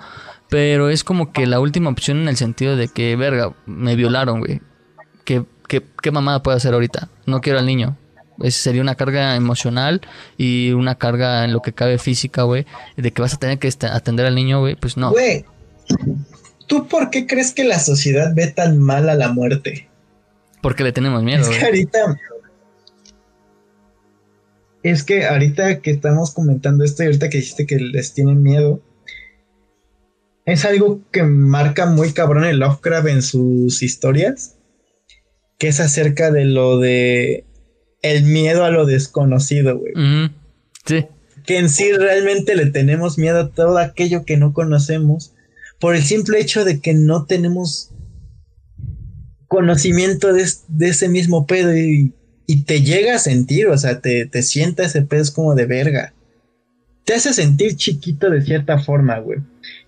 pero es como que la última opción en el sentido de que, verga, me violaron, güey. Que ¿qué, qué mamada puedo hacer ahorita? No quiero al niño. Es, sería una carga emocional y una carga en lo que cabe física, güey. De que vas a tener que atender al niño, güey. Pues no. Güey, ¿tú por qué crees que la sociedad ve tan mal a la muerte? Porque le tenemos miedo. Es que ahorita. Es que ahorita que estamos comentando esto y ahorita que dijiste que les tienen miedo, es algo que marca muy cabrón el Lovecraft en sus historias que es acerca de lo de el miedo a lo desconocido, güey. Sí. Que en sí realmente le tenemos miedo a todo aquello que no conocemos por el simple hecho de que no tenemos conocimiento de, ese mismo pedo y, te llega a sentir, o sea, te, te sienta ese pedo es como de verga. Te hace sentir chiquito de cierta forma, güey.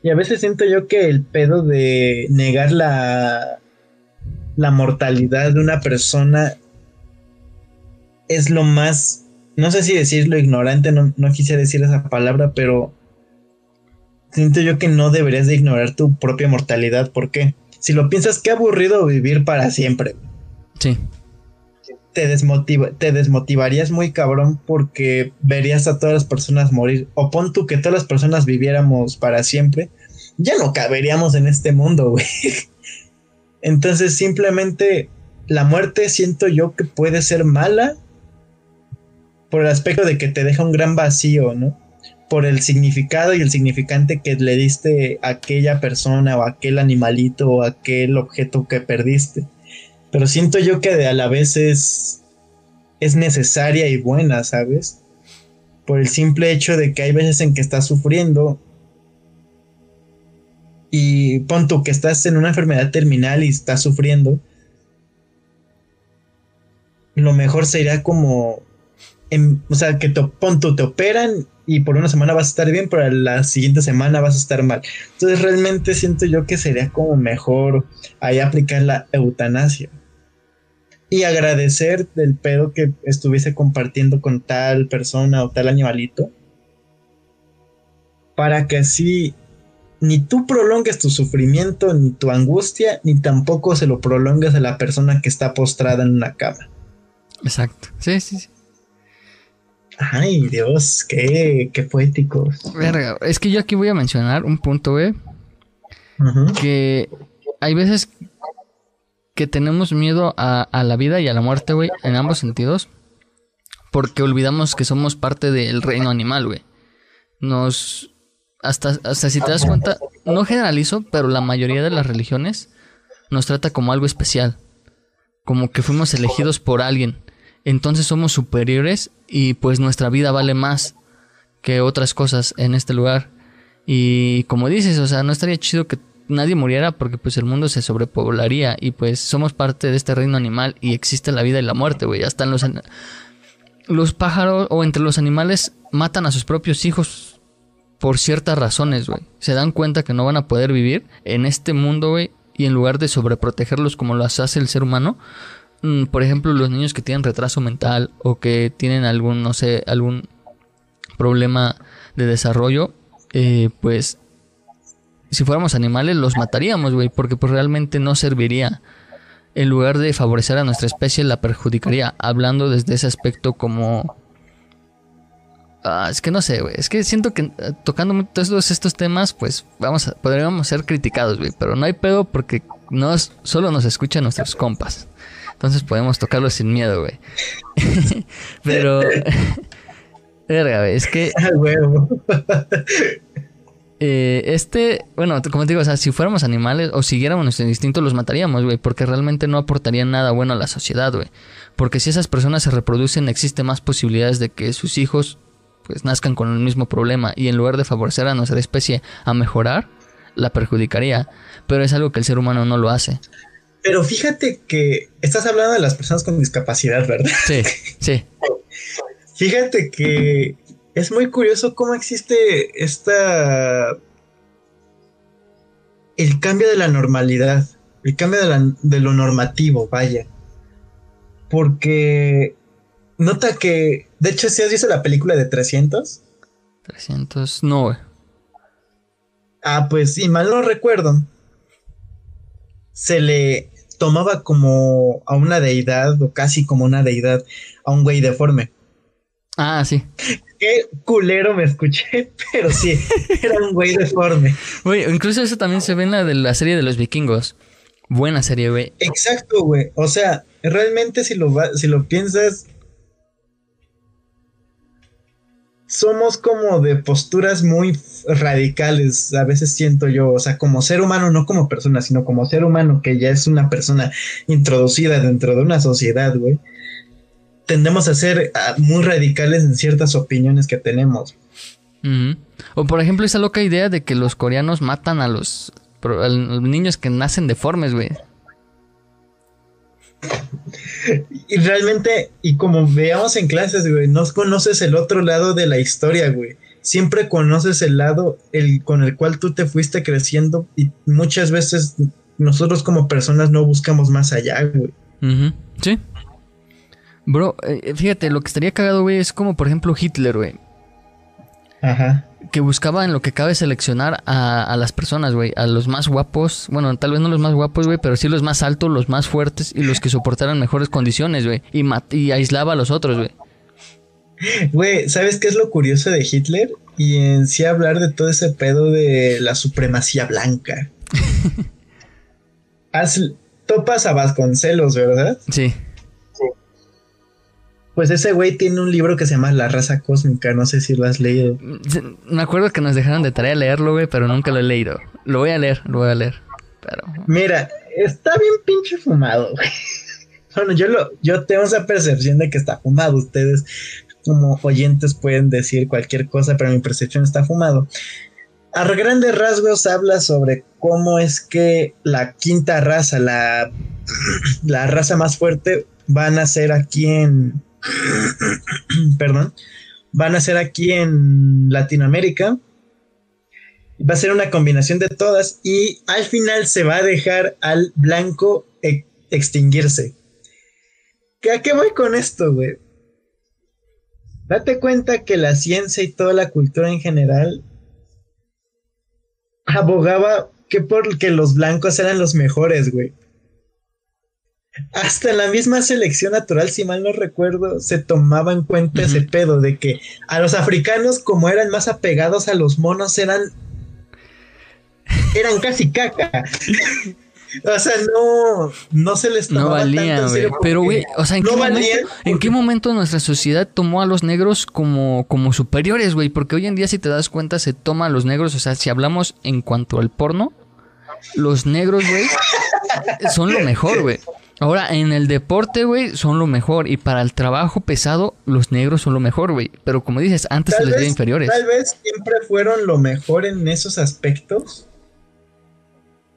Y a veces siento yo que el pedo de negar la, la mortalidad de una persona es lo más, no sé si decirlo ignorante, no, no quise decir esa palabra, pero siento yo que no deberías de ignorar tu propia mortalidad. ¿Por qué? Si lo piensas, qué aburrido vivir para siempre. Sí. Te, desmotiva, te desmotivarías muy cabrón porque verías a todas las personas morir. O pon tú que todas las personas viviéramos para siempre. Ya no caberíamos en este mundo, güey. [LAUGHS] Entonces simplemente la muerte siento yo que puede ser mala por el aspecto de que te deja un gran vacío, ¿no? Por el significado y el significante que le diste a aquella persona o aquel animalito o aquel objeto que perdiste. Pero siento yo que a la vez es, es necesaria y buena, ¿sabes? Por el simple hecho de que hay veces en que estás sufriendo y pon tú que estás en una enfermedad terminal y estás sufriendo, lo mejor sería como, o sea, que te, pon tú, te operan y por una semana vas a estar bien, pero la siguiente semana vas a estar mal. Entonces realmente siento yo que sería como mejor ahí aplicar la eutanasia. Y agradecer del pedo que estuviese compartiendo con tal persona o tal animalito. Para que así ni tú prolongues tu sufrimiento, ni tu angustia, ni tampoco se lo prolongues a la persona que está postrada en una cama. Exacto. Sí, sí, sí. Ay, Dios, qué, qué poéticos. Verga, es que yo aquí voy a mencionar un punto, güey. Que hay veces que tenemos miedo a, a la vida y a la muerte, güey, en ambos sentidos. Porque olvidamos que somos parte del reino animal, güey. Nos hasta, hasta si te das cuenta, no generalizo, pero la mayoría de las religiones nos trata como algo especial. Como que fuimos elegidos por alguien. Entonces somos superiores y pues nuestra vida vale más que otras cosas en este lugar. Y como dices, o sea, no estaría chido que nadie muriera porque pues el mundo se sobrepoblaría y pues somos parte de este reino animal y existe la vida y la muerte, güey. Hasta los, los pájaros o entre los animales matan a sus propios hijos por ciertas razones, güey. Se dan cuenta que no van a poder vivir en este mundo, güey. Y en lugar de sobreprotegerlos como lo hace el ser humano, mm, por ejemplo, los niños que tienen retraso mental o que tienen algún, no sé, algún problema de desarrollo, eh, pues si fuéramos animales los mataríamos, güey, porque pues realmente no serviría. En lugar de favorecer a nuestra especie, la perjudicaría, hablando desde ese aspecto como... Ah, es que no sé, güey. Es que siento que eh, tocando todos estos temas, pues vamos a, podríamos ser criticados, güey. Pero no hay pedo porque nos, solo nos escuchan nuestros compas. Entonces podemos tocarlo sin miedo, güey. [LAUGHS] pero... [LAUGHS] Verga, güey. Es que... [LAUGHS] Eh, este, bueno, como te digo, o sea, si fuéramos animales o siguiéramos nuestro instinto, los mataríamos, güey, porque realmente no aportarían nada bueno a la sociedad, güey. Porque si esas personas se reproducen, existe más posibilidades de que sus hijos, pues, nazcan con el mismo problema y en lugar de favorecer a nuestra especie a mejorar, la perjudicaría. Pero es algo que el ser humano no lo hace. Pero fíjate que estás hablando de las personas con discapacidad, ¿verdad? Sí, [LAUGHS] sí. fíjate que es muy curioso cómo existe esta... El cambio de la normalidad, el cambio de, lo normativo, vaya. Porque nota que, de hecho, si has visto la película de 300? 300, no, Ah, pues sí, mal no recuerdo. Se le tomaba como a una deidad, o casi como una deidad, a un güey deforme. Ah, sí. Qué culero me escuché, [LAUGHS] pero sí, era un güey deforme. Güey, incluso eso también se ve en la de la serie de los vikingos. Buena serie, güey. Exacto, güey. O sea, realmente si lo, si lo piensas, somos como de posturas muy radicales, a veces siento yo, o sea, como ser humano, no como persona, sino como ser humano que ya es una persona introducida dentro de una sociedad, güey tendemos a ser ah, muy radicales en ciertas opiniones que tenemos. O por ejemplo esa loca idea de que los coreanos matan a los, niños que nacen deformes, güey. Y realmente, y como veamos en clases, güey, no conoces el otro lado de la historia, güey. Siempre conoces el lado el, con el cual tú te fuiste creciendo y muchas veces nosotros como personas no buscamos más allá, güey. Sí. Bro, eh, fíjate, lo que estaría cagado, güey, es como por ejemplo Hitler, güey. Ajá. Que buscaba en lo que cabe seleccionar a, las personas, güey. A los más guapos. Bueno, tal vez no los más guapos, güey, pero sí los más altos, los más fuertes y los que soportaran mejores condiciones, güey. Y, y aislaba a los otros, güey. Güey, ¿sabes qué es lo curioso de Hitler? Y en sí hablar de todo ese pedo de la supremacía blanca. [LAUGHS] topas a Vasconcelos, ¿verdad? Sí. Pues ese güey tiene un libro que se llama La raza cósmica, no sé si lo has leído. Me acuerdo que nos dejaron de tarea leerlo, güey, pero nunca lo he leído. Lo voy a leer, lo voy a leer. Pero... Mira, está bien pinche fumado, güey. [LAUGHS] Bueno, yo lo, yo tengo esa percepción de que está fumado. Ustedes, como oyentes, pueden decir cualquier cosa, pero mi percepción está fumado. A grandes rasgos habla sobre cómo es que la quinta raza, la, [CLEARS THROAT] la raza más fuerte, van a ser aquí en, [CLEARS THROAT] perdón, van a ser aquí en Latinoamérica. Va a ser una combinación de todas y al final se va a dejar al blanco e-, extinguirse. ¿A qué voy con esto, güey? Date cuenta que la ciencia y toda la cultura en general abogaba que porque los blancos eran los mejores, güey. Hasta en la misma selección natural, si mal no recuerdo, se tomaba en cuenta ese pedo de que a los africanos, como eran más apegados a los monos, eran. eran casi caca. [LAUGHS] O sea, no, no se les tomaba no valía, Pero, güey, o sea, ¿en, qué momento, ¿en qué momento nuestra sociedad tomó a los negros como, como superiores, güey? Porque hoy en día, si te das cuenta, se toma a los negros, o sea, si hablamos en cuanto al porno, los negros, güey, son lo mejor, güey. Ahora, en el deporte, güey, son lo mejor. Y para el trabajo pesado, los negros son lo mejor, güey. Pero como dices, antes se les veía inferiores. Tal vez siempre fueron lo mejor en esos aspectos.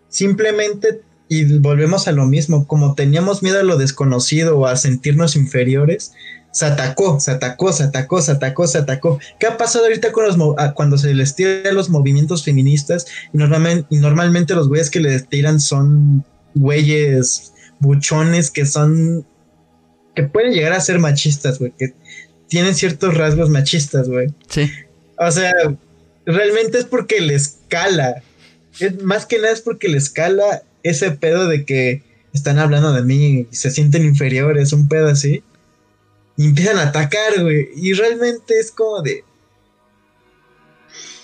Simplemente, y volvemos a lo mismo, como teníamos miedo a lo desconocido o a sentirnos inferiores, se atacó, se atacó, se atacó, se atacó, se atacó. ¿Qué ha pasado ahorita con los cuando se les tira los movimientos feministas? Y normalmente, y normalmente los güeyes que les tiran son güeyes buchones que son. que pueden llegar a ser machistas, güey. Que tienen ciertos rasgos machistas, güey. Sí. O sea, realmente es porque les cala. es, más que nada es porque le escala ese pedo de que están hablando de mí y se sienten inferiores, un pedo así. Y empiezan a atacar, güey. Y realmente es como de.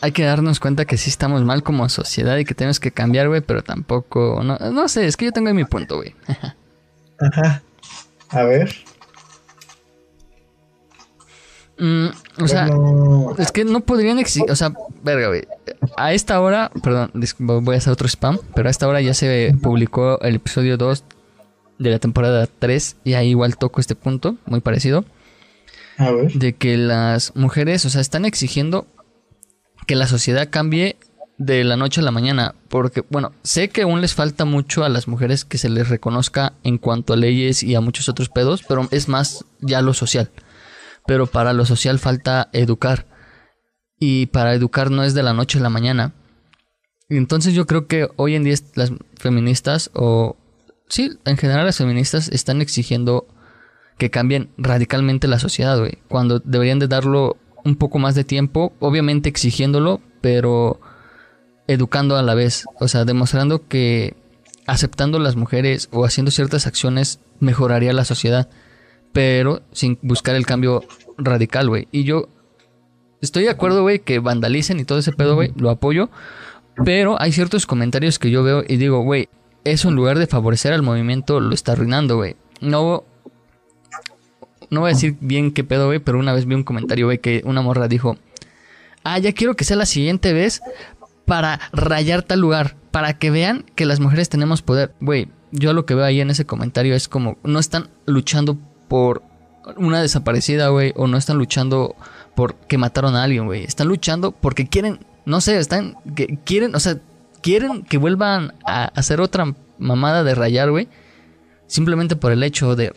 Hay que darnos cuenta que sí estamos mal como sociedad y que tenemos que cambiar, güey, pero tampoco. No, no sé, es que yo tengo mi punto, güey. Ajá. A ver. Mm, o sea, es que no podrían existir. O sea, verga, güey. A esta hora, perdón, voy a hacer otro spam, pero a esta hora ya se publicó el episodio 2 de la temporada 3 y ahí igual toco este punto, muy parecido. A ver. De que las mujeres, o sea, están exigiendo que la sociedad cambie de la noche a la mañana. Porque, bueno, sé que aún les falta mucho a las mujeres que se les reconozca en cuanto a leyes y a muchos otros pedos, pero es más ya lo social. Pero para lo social falta educar. Y para educar no es de la noche a la mañana. Entonces yo creo que hoy en día las feministas o sí, en general las feministas están exigiendo que cambien radicalmente la sociedad, güey. Cuando deberían de darlo un poco más de tiempo, obviamente exigiéndolo, pero educando a la vez. O sea, demostrando que aceptando las mujeres o haciendo ciertas acciones mejoraría la sociedad, pero sin buscar el cambio radical, güey. Y yo estoy de acuerdo, güey, que vandalicen y todo ese pedo, güey, lo apoyo. Pero hay ciertos comentarios que yo veo y digo, güey, eso en lugar de favorecer al movimiento lo está arruinando, güey. No, no voy a decir bien qué pedo, güey, pero una vez vi un comentario, güey, que una morra dijo, ah, ya quiero que sea la siguiente vez para rayar tal lugar, para que vean que las mujeres tenemos poder. Güey, yo lo que veo ahí en ese comentario es como, no están luchando por una desaparecida, güey, o no están luchando porque mataron a alguien, güey. Están luchando porque quieren, no sé, están, que quieren, o sea, quieren que vuelvan a hacer otra mamada de rayar, güey. Simplemente por el hecho de,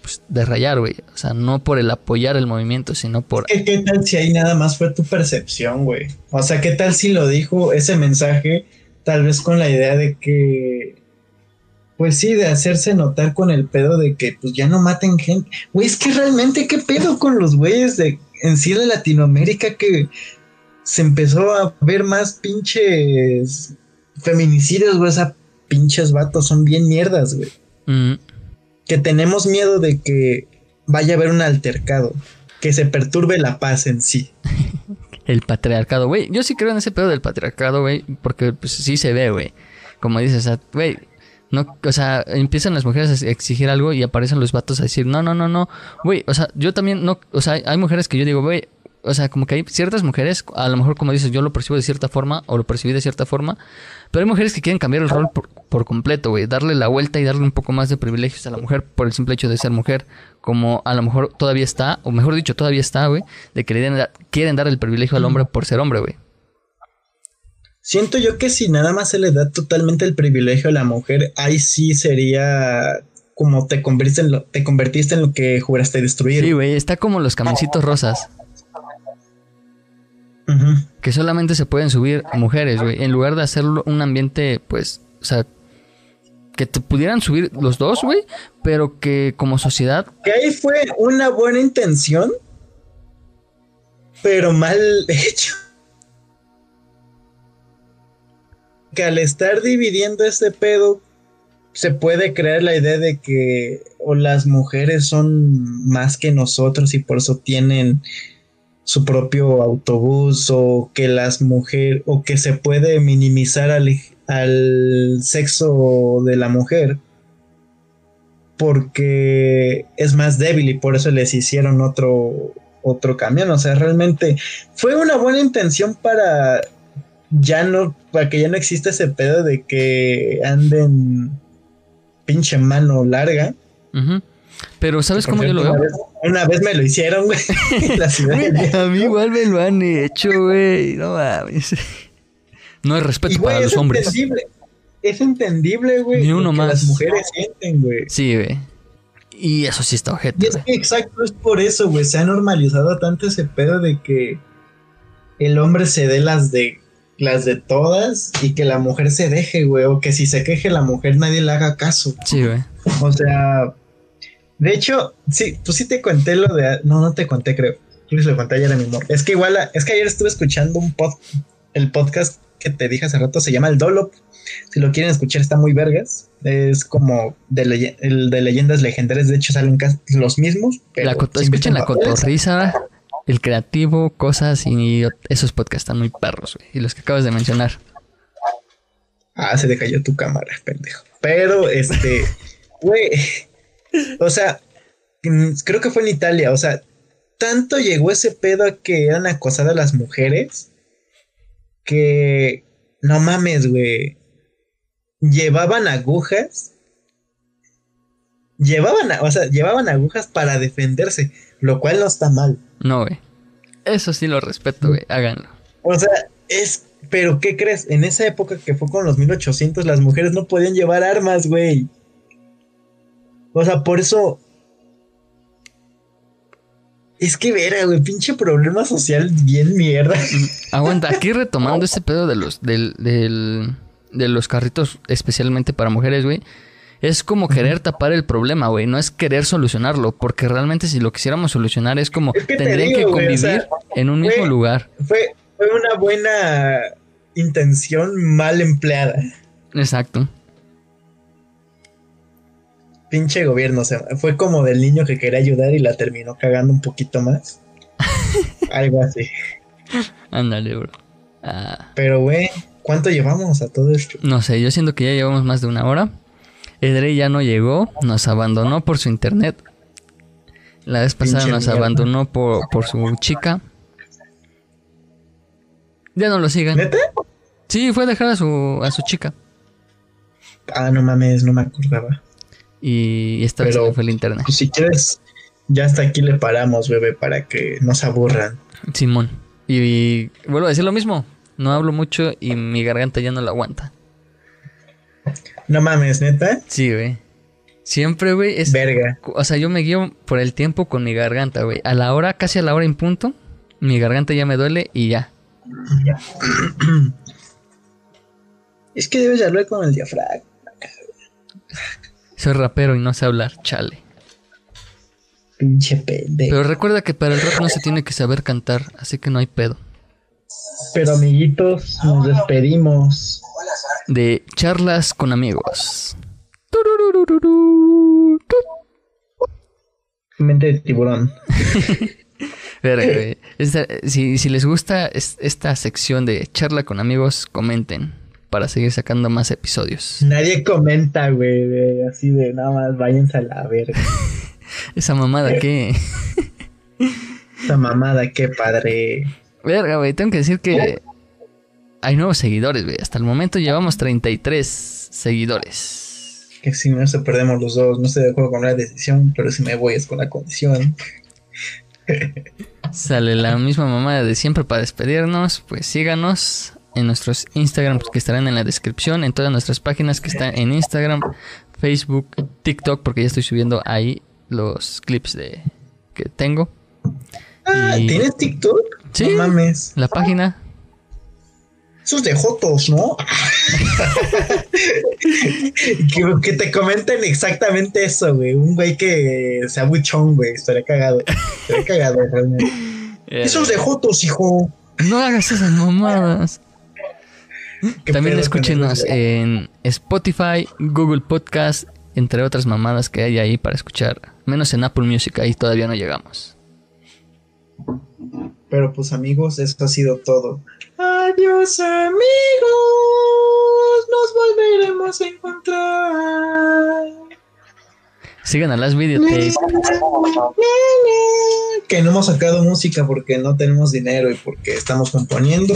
pues, de rayar, güey. O sea, no por el apoyar el movimiento, sino por... ¿Qué, ¿Qué, tal si ahí nada más fue tu percepción, güey? O sea, ¿qué tal si lo dijo ese mensaje tal vez con la idea de que... Pues sí, de hacerse notar con el pedo de que pues ya no maten gente. Güey, es que realmente qué pedo con los güeyes de en sí de Latinoamérica que se empezó a ver más pinches feminicidios, güey. O pinches vatos son bien mierdas, güey. Mm, Que tenemos miedo de que vaya a haber un altercado, que se perturbe la paz en sí. [LAUGHS] el patriarcado, güey. Yo sí creo en ese pedo del patriarcado, güey, porque pues sí se ve, güey. Como dices, güey, no, o sea, empiezan las mujeres a exigir algo y aparecen los vatos a decir, no, no, no, no, güey, o sea, yo también no, o sea, hay mujeres que yo digo, güey, o sea, como que hay ciertas mujeres, a lo mejor como dices, yo lo percibo de cierta forma o lo percibí de cierta forma, pero hay mujeres que quieren cambiar el rol por, por completo, güey, darle la vuelta y darle un poco más de privilegios a la mujer por el simple hecho de ser mujer, como a lo mejor todavía está, o mejor dicho, todavía está, güey, de que le den- quieren dar el privilegio al hombre por ser hombre, güey. Siento yo que si nada más se le da totalmente el privilegio a la mujer, ahí sí sería como te convertiste en lo, te convertiste en lo que juraste destruir. Sí, güey, está como los camioncitos rosas. Que solamente se pueden subir mujeres, güey. En lugar de hacerlo un ambiente, pues, o sea, que te pudieran subir los dos, güey, pero que como sociedad, Que ahí fue una buena intención, pero mal hecho. Que al estar dividiendo este pedo, se puede crear la idea de que o las mujeres son más que nosotros y por eso tienen su propio autobús o que las mujeres o que se puede minimizar al, al sexo de la mujer porque es más débil y por eso les hicieron otro otro camión, o sea, realmente fue una buena intención para ya no para que ya no exista ese pedo de que anden pinche mano larga. pero ¿sabes cómo yo lo veo? Una vez, una vez me lo hicieron, güey. [LAUGHS] [LAUGHS] A mí igual me lo han hecho, güey. No mames. No hay respeto Y, güey, para los hombres. entendible. Es entendible, güey. Ni uno más. Las mujeres sienten, güey. Sí, güey. Y eso sí está Y ojete, es que exacto, es por eso, güey. Se ha normalizado tanto ese pedo de que el hombre se dé las de las de todas y que la mujer se deje, güey. O que si se queje la mujer nadie le haga caso. Sí, güey. O sea, de hecho, sí, pues sí te conté lo de. No, no te conté, creo. Les lo conté ayer a mi amor. Es que igual, es que ayer estuve escuchando un pod, el podcast que te dije hace rato se llama el Dolop. Si lo quieren escuchar, está muy vergas. Es como de, el de leyendas legendarias. De hecho, salen casi los mismos. Pero La escuchen la cotorriza, el creativo, cosas y esos podcasts están muy perros, güey. Y los que acabas de mencionar. Ah, se te cayó tu cámara, pendejo. Pero, este, [LAUGHS] güey, o sea, creo que fue en Italia, o sea, tanto llegó ese pedo a que eran acosadas las mujeres que, no mames, güey, llevaban agujas, llevaban, o sea, llevaban agujas para defenderse, lo cual no está mal. No, güey. Eso sí lo respeto, güey. Háganlo. O sea, es. Pero, ¿qué crees? En esa época que fue con los 1800, las mujeres no podían llevar armas, güey. O sea, por eso. Es que vera, güey, pinche problema social bien mierda. [LAUGHS] Aguanta, aquí retomando ese pedo de los, del, del- de los carritos especialmente para mujeres, güey. Es como querer tapar el problema, güey. No es querer solucionarlo. Porque realmente si lo quisiéramos solucionar es como Es que te tendrían digo, que o convivir sea, en un mismo lugar. Fue, fue una buena intención mal empleada. Exacto. Pinche gobierno, o sea, fue como del niño que quería ayudar y la terminó cagando un poquito más. [LAUGHS] Algo así. Ándale, bro. Ah, Pero, güey, ¿cuánto llevamos a todo esto? no sé, yo siento que ya llevamos más de una hora. Edrey ya no llegó, nos abandonó por su internet. La vez pasada Pinche nos mierda. abandonó por, por su chica. Ya no lo sigan. ¿Neta? Sí, fue a dejar a su, a su chica. Ah, no mames, no me acordaba. Y esta vez Pero- le fue el internet. Pues si quieres, ya hasta aquí le paramos, bebé, para que no se aburran. Simón. Y, y vuelvo a decir lo mismo. No hablo mucho y mi garganta ya no lo aguanta. No mames, neta. Sí, güey. Siempre, güey, es... Verga. O sea, yo me guío por el tiempo con mi garganta, güey. A la hora, casi a la hora en punto, mi garganta ya me duele y ya. [CLEARS THROAT] Es que debes hablar con el diafragma. Soy rapero y no sé hablar, chale. Pinche pendejo. Pero recuerda que para el rap no se tiene que saber cantar, así que no hay pedo. Pero amiguitos, nos despedimos. De charlas con amigos. Mente de tiburón. [LAUGHS] Esta- si, si les gusta es- esta sección de charla con amigos, comenten para seguir sacando más episodios. Nadie comenta, güey, de- así de nada más váyanse a la verga. [LAUGHS] Esa mamada que... [LAUGHS] Esa mamada, qué padre. Verga, güey, tengo que decir que hay nuevos seguidores, güey. Hasta el momento llevamos 33 seguidores. Que si no se perdemos los dos, no estoy de acuerdo con la decisión, pero si me voy es con la condición. [LAUGHS] Sale la misma mamada de siempre para despedirnos. Pues síganos en nuestros Instagram que estarán en la descripción, en todas nuestras páginas que están en Instagram, Facebook, TikTok, porque ya estoy subiendo ahí los clips de que tengo. Ah, Y- ¿tienes TikTok? Sí. No mames. La página, Esos de Jotos, ¿no? [LAUGHS] que, que te comenten exactamente eso, güey. Un güey que sea buchón, güey. Estaría cagado. Estaría cagado, realmente. [LAUGHS] Esos de Jotos, hijo. no hagas esas mamadas. ¿Qué También escúchenos en Spotify, Google Podcast, entre otras mamadas que hay ahí para escuchar. Menos en Apple Music, ahí todavía no llegamos. Pero pues amigos, eso ha sido todo. Adiós amigos, nos volveremos a encontrar. Sigan a las videotapes. Que no hemos sacado música porque no tenemos dinero y porque estamos componiendo.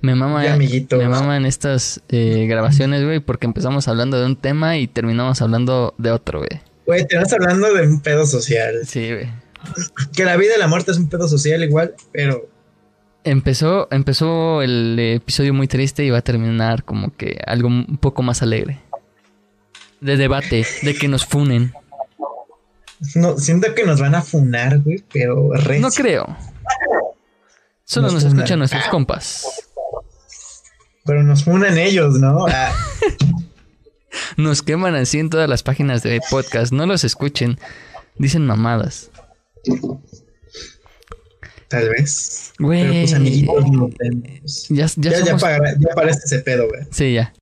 Me mama, Ya, amiguito. me mama en estas eh, grabaciones, güey, porque empezamos hablando de un tema y terminamos hablando de otro, güey. Güey, te vas hablando de un pedo social. Sí, güey. Que la vida y la muerte es un pedo social igual, pero Empezó, empezó el episodio muy triste y va a terminar como que algo un poco más alegre. De debate, de que nos funen. no, siento que nos van a funar, güey, pero recio. No creo. Solo Nos nos escuchan nuestros compas. Pero nos funan ellos, ¿no? [LAUGHS] Nos queman así en todas las páginas de podcast. No los escuchen. Dicen mamadas. Tal vez. Güey. Pero pues amiguitos no. Ya, ya, ya, somos... ese pedo, güey. Sí, ya.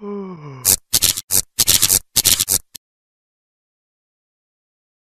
[GASPS] [LAUGHS]